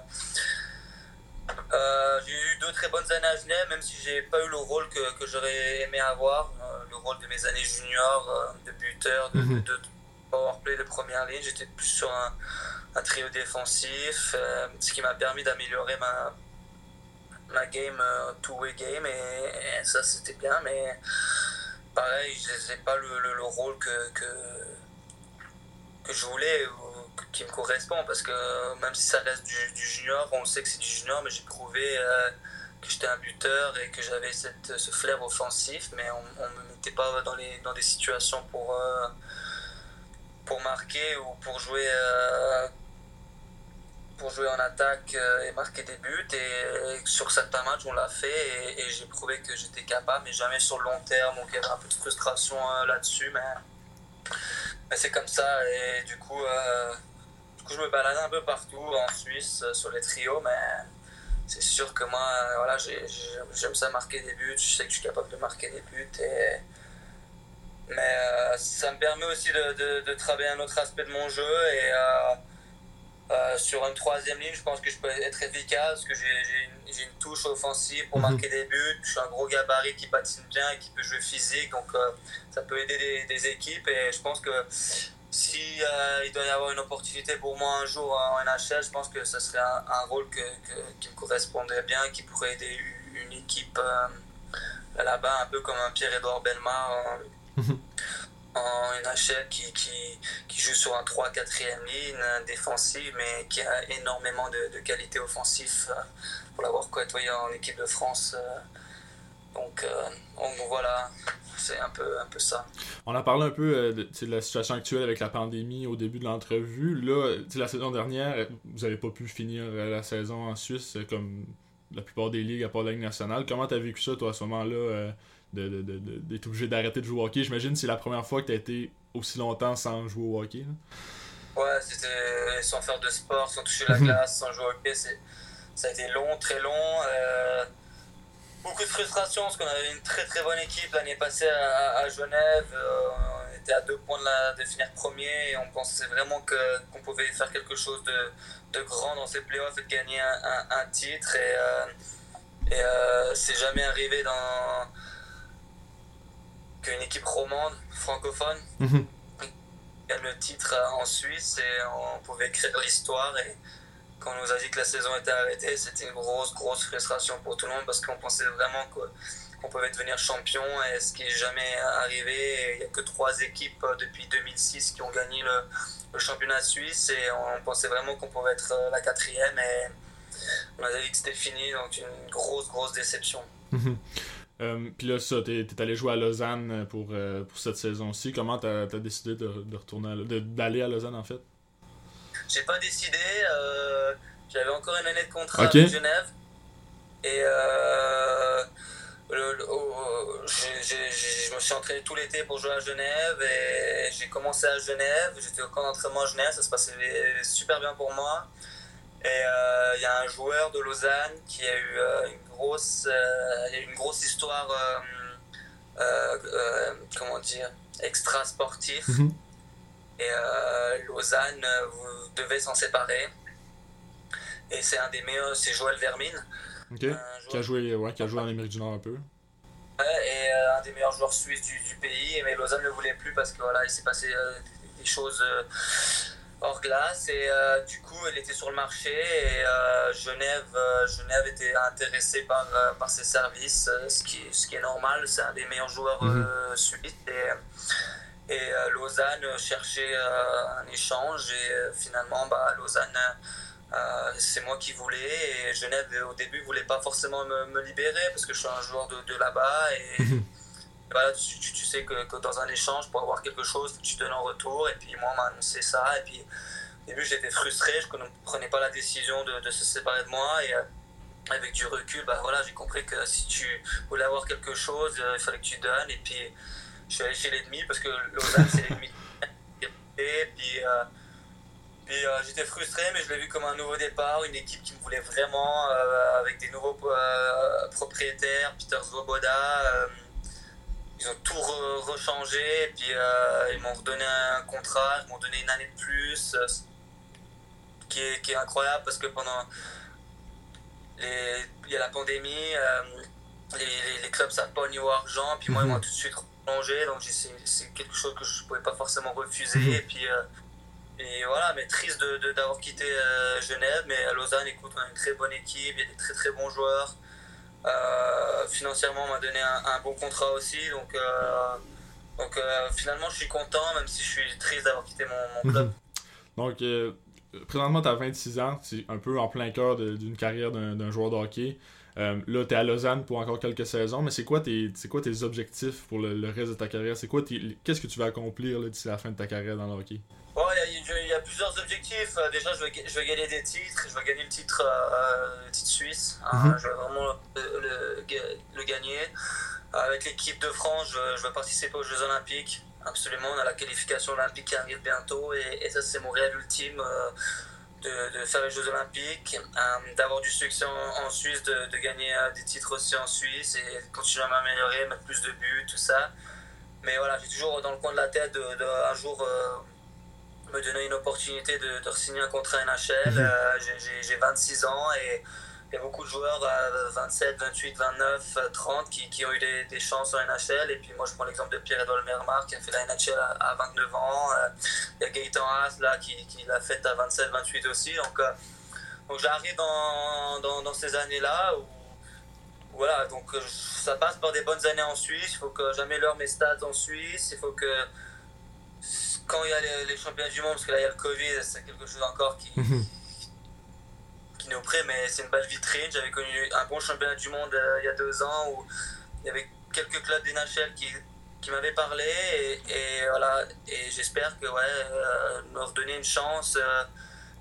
j'ai eu deux très bonnes années à Genève, même si j'ai pas eu le rôle que, que j'aurais aimé avoir, le rôle de mes années juniors, euh, de buteur, de, mhm. de, powerplay de première ligne. J'étais plus sur un, un trio défensif, ce qui m'a permis d'améliorer ma, ma game, two-way game, et, ça c'était bien, mais pareil, je n'ai pas le, le, le, rôle que, que, que je voulais qui me correspond parce que même si ça reste du, junior, on sait que c'est du junior, mais j'ai prouvé euh, que j'étais un buteur et que j'avais ce flair offensif, mais on ne me mettait pas dans, les, dans des situations pour, euh, pour marquer ou pour jouer, euh, pour jouer en attaque et marquer des buts. Et, sur certains matchs, on l'a fait et, j'ai prouvé que j'étais capable, mais jamais sur le long terme. Donc il y avait un peu de frustration là-dessus, mais mais c'est comme ça, et du coup, euh, du coup, je me balade un peu partout en Suisse euh, sur les trios, mais c'est sûr que moi, euh, voilà, j'aime ça marquer des buts, je sais que je suis capable de marquer des buts, et... mais ça me permet aussi de, de, travailler un autre aspect de mon jeu, et euh, sur une troisième ligne, je pense que je peux être efficace, parce que j'ai une, une, touche offensive pour mhm. marquer des buts. Je suis un gros gabarit qui patine bien et qui peut jouer physique, donc euh, ça peut aider des, équipes. Et je pense que si euh, il doit y avoir une opportunité pour moi un jour en NHL, je pense que ce serait un, rôle que, qui me correspondrait bien, qui pourrait aider une équipe là-bas, un peu comme un Pierre-Edouard Belmar. Mhm en [LAUGHS] NHL qui, qui, qui, joue sur un 3-4e ligne défensive, mais qui a énormément de, de qualité offensive euh, pour l'avoir côtoyé en équipe de France. Euh. Donc, euh, donc voilà, c'est un peu, un peu ça. On a parlé un peu de, la situation actuelle avec la pandémie au début de l'entrevue. Là, la saison dernière, vous n'avez pas pu finir la saison en Suisse comme la plupart des ligues à part la Ligue nationale. Comment tu as vécu ça, toi, à ce moment-là d'être obligé d'arrêter de jouer au hockey? J'imagine que c'est la première fois que tu as été aussi longtemps sans jouer au hockey. Ouais, c'était sans faire de sport, sans toucher la [LAUGHS] glace, sans jouer au hockey. Ça a été long, très long. Euh, beaucoup de frustration parce qu'on avait une très très bonne équipe l'année passée à, Genève. Euh, on était à deux points de, la, de finir premier et on pensait vraiment qu'on pouvait faire quelque chose de, de, grand dans ces playoffs et de gagner un, un, titre. Et, euh, et c'est jamais arrivé dans qu'une équipe romande, francophone, mhm. gagne le titre en Suisse et on pouvait écrire l'histoire. Et quand on nous a dit que la saison était arrêtée, c'était une grosse, grosse frustration pour tout le monde parce qu'on pensait vraiment qu'on pouvait devenir champion et ce qui n'est jamais arrivé. Il n'y a que trois équipes depuis 2006 qui ont gagné le, championnat suisse et on pensait vraiment qu'on pouvait être la quatrième et on a dit que c'était fini, donc une grosse, grosse déception. Mhm. Euh, puis là, ça, t'es, allé jouer à Lausanne pour, euh, pour cette saison-ci. Comment t'as, as décidé de, de d'aller à Lausanne en fait? J'ai pas décidé. Euh, j'avais encore une année de contrat à Genève. Et je me suis entraîné tout l'été pour jouer à Genève. Et j'ai commencé à Genève. J'étais au camp d'entraînement à Genève. Ça se passait super bien pour moi. Et il y a un joueur de Lausanne qui a eu une grosse, euh, une grosse histoire, euh, euh, comment dire, extra sportive. Mhm. Et Lausanne devait s'en séparer. Et c'est un des meilleurs, c'est Joël Vermine. Ok. Qui a joué, ouais, qui a joué en Amérique du Nord un peu. Ouais, et euh, un des meilleurs joueurs suisses du, du, pays. Mais Lausanne ne le voulait plus parce que voilà, il s'est passé euh, des choses euh, hors glace. Et du coup, il était sur le marché. Et Genève, Genève était intéressé par, par ses services, ce, qui, ce qui est normal. C'est un des meilleurs joueurs mm suisses. Et, et Lausanne cherchait un échange. Et finalement, bah, Lausanne euh, c'est moi qui voulais et Genève au début voulait pas forcément me, libérer parce que je suis un joueur de, là-bas et [LAUGHS] voilà, tu, tu, sais que, que, dans un échange pour avoir quelque chose tu donnes en retour et puis moi on m'a annoncé ça et puis au début j'étais frustré je ne prenais pas la décision de, de, se séparer de moi et euh, avec du recul bah voilà j'ai compris que si tu voulais avoir quelque chose euh, il fallait que tu donnes et puis je suis allé chez l'ennemi parce que Lausanne c'est l'ennemi et puis puis euh, j'étais frustré, mais je l'ai vu comme un nouveau départ, une équipe qui me voulait vraiment, euh, avec des nouveaux euh, propriétaires, Peter Svoboda. ils ont tout rechangé, et puis ils m'ont redonné un contrat, ils m'ont donné une année de plus, qui est, qui, est, incroyable parce que pendant. Les, il y a la pandémie, les, les, clubs savent pas au niveau argent, puis moi ils m'ont mhm. tout de suite prolongé, donc c'est quelque chose que je pouvais pas forcément refuser, mhm. et puis et voilà, mais triste d'avoir de, quitté euh, Genève, mais à Lausanne, écoute, on a une très bonne équipe, il y a des très très bons joueurs. Euh, financièrement, on m'a donné un, bon contrat aussi, donc, euh, donc finalement, je suis content, même si je suis triste d'avoir quitté mon, club. donc, présentement, tu as 26 ans, c'est un peu en plein cœur d'une carrière d'un joueur de hockey. Là, tu es à Lausanne pour encore quelques saisons, mais c'est quoi, tes, quoi tes objectifs pour le, reste de ta carrière? C'est quoi Qu'est-ce que tu vas accomplir d'ici la fin de ta carrière dans le hockey? il y, a plusieurs objectifs. Euh, déjà, je vais, je vais gagner des titres. Je vais gagner le titre, euh, titre suisse. Hein. Mhm. Je vais vraiment le, le, gagner. Avec l'équipe de France, je, je, vais participer aux Jeux Olympiques. Absolument, on a la qualification olympique qui arrive bientôt. Et, ça, c'est mon rêve ultime. Euh, de, de, faire les Jeux Olympiques, d'avoir du succès en, Suisse, de, de gagner des titres aussi en Suisse et continuer à m'améliorer, mettre plus de buts, tout ça. Mais voilà, j'ai toujours dans le coin de la tête de, un jour me donner une opportunité de, de signer un contrat NHL. Mhm. Euh, j'ai 26 ans et il y a beaucoup de joueurs à 27, 28, 29, 30 qui, qui ont eu des, des, chances en NHL. Et puis moi, je prends l'exemple de Pierre-Edouard Mermar qui a fait la NHL à, 29 ans. Euh, il y a Gaëtan Haas là, qui, qui l'a fait à 27, 28 aussi. Donc, euh, donc j'arrive dans, dans, ces années-là où voilà, donc ça passe par des bonnes années en Suisse. Il faut que j'améliore mes stats en Suisse. Il faut que quand il y a les, championnats du monde, parce que là il y a le Covid, c'est quelque chose encore qui, prête, mais c'est une belle vitrine. J'avais connu un bon championnat du monde euh, il y a deux ans où il y avait quelques clubs d'NHL qui, qui m'avaient parlé. Et, voilà. Et j'espère que ouais euh, me redonner une chance euh,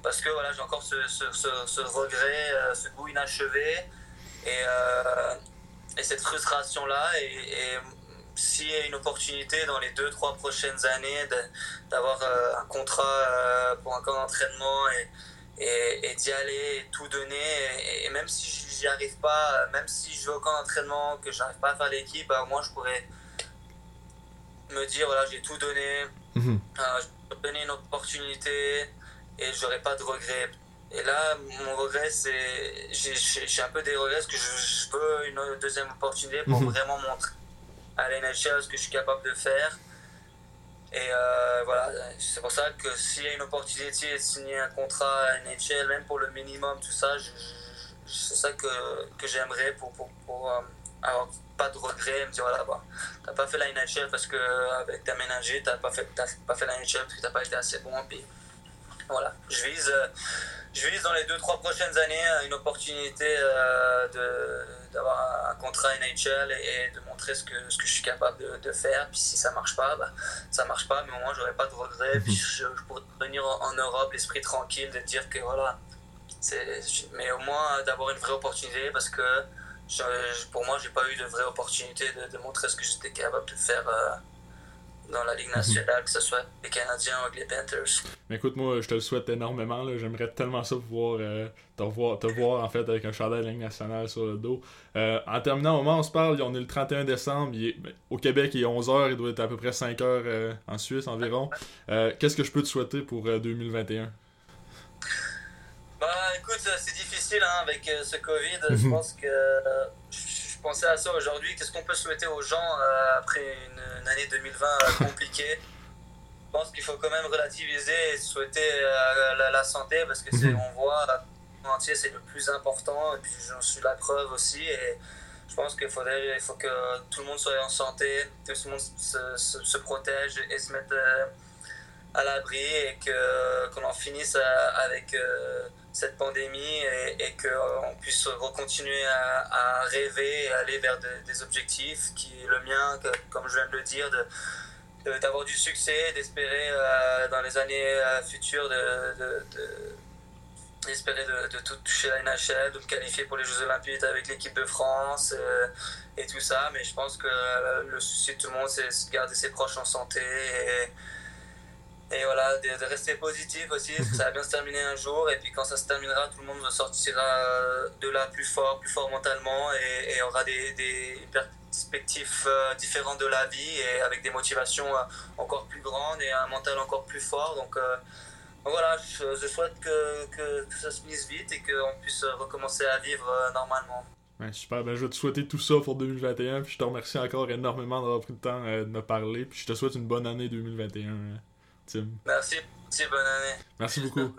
parce que voilà j'ai encore ce, ce, ce, regret ce goût inachevé. Et, et cette frustration là et s'il y a une opportunité dans les deux, trois prochaines années d'avoir euh, un contrat euh, pour un camp d'entraînement et, et, d'y aller et tout donner, et, même si j'y arrive pas, même si je vais au camp d'entraînement, que j'arrive pas à faire l'équipe, bah, moi je pourrais me dire voilà, j'ai tout donné, mhm. euh, je peux donner une opportunité et j'aurai pas de regrets. Et là, mon regret, c'est. J'ai un peu des regrets parce que je, veux une deuxième opportunité pour mhm. vraiment montrer à la NHL ce que je suis capable de faire. Et euh, voilà, c'est pour ça que s'il y a une opportunité de signer un contrat à NHL, même pour le minimum, tout ça, c'est ça que, que j'aimerais pour, pour, pour euh, avoir pas de regrets, me dire voilà, bah, t'as pas fait la NHL parce que avec ta ménager, t'as pas fait, pas fait la NHL parce que t'as pas été assez bon. Puis voilà, je vise. Euh, je vise dans les 2-3 prochaines années une opportunité euh, d'avoir un contrat NHL et, de montrer ce que, ce que je suis capable de, de faire. Puis si ça marche pas, bah, ça marche pas, mais au moins j'aurai pas de regrets. Puis je, pourrais venir en, Europe l'esprit tranquille de dire que voilà. Mais au moins d'avoir une vraie opportunité parce que pour moi, j'ai pas eu de vraie opportunité de, de montrer ce que j'étais capable de faire. Euh, dans la Ligue mhm. nationale, que ce soit les Canadiens ou les Panthers. Mais écoute, moi, je te le souhaite énormément. J'aimerais tellement ça pouvoir euh, te, voir, te voir en fait avec un chandail de la Ligue nationale sur le dos. Euh, en terminant, au moment où on se parle, on est le 31 décembre. Ben, au Québec, il est 11h, il doit être à peu près 5h euh, en Suisse environ. Qu'est-ce que je peux te souhaiter pour 2021? Bah écoute, c'est difficile hein, avec ce Covid. Je mhm. pense que je pensais à ça aujourd'hui. Qu'est-ce qu'on peut souhaiter aux gens après une, année 2020 [LAUGHS] compliquée? Je pense qu'il faut quand même relativiser et souhaiter la, santé parce que mhm. on voit entier c'est le plus important et puis j'en suis la preuve aussi et je pense qu'il faudrait il faut que tout le monde soit en santé que tout le monde se, se, protège et se mette euh, à l'abri et que qu'on en finisse euh, avec euh, cette pandémie et, qu'on puisse continuer à, rêver et aller vers des objectifs qui est le mien comme je viens de le dire d'avoir du succès, d'espérer dans les années futures de, de, de tout toucher la NHL, de me qualifier pour les Jeux Olympiques avec l'équipe de France euh, et tout ça. Mais je pense que euh, le souci de tout le monde, c'est de garder ses proches en santé et voilà, de, rester positif aussi. Parce que ça va bien se terminer un jour. Et puis quand ça se terminera, tout le monde sortira de là plus fort, plus fort mentalement et, et aura des, perspectives euh, différentes de la vie et avec des motivations encore plus grandes et un mental encore plus fort. Donc voilà, je, souhaite que, que, tout ça se finisse vite et qu'on puisse recommencer à vivre euh, normalement. Ouais, super, ben, je vais te souhaiter tout ça pour 2021, puis je te remercie encore énormément d'avoir pris le temps euh, de me parler, puis je te souhaite une bonne année 2021, Tim. Merci, merci bonne année. Merci beaucoup.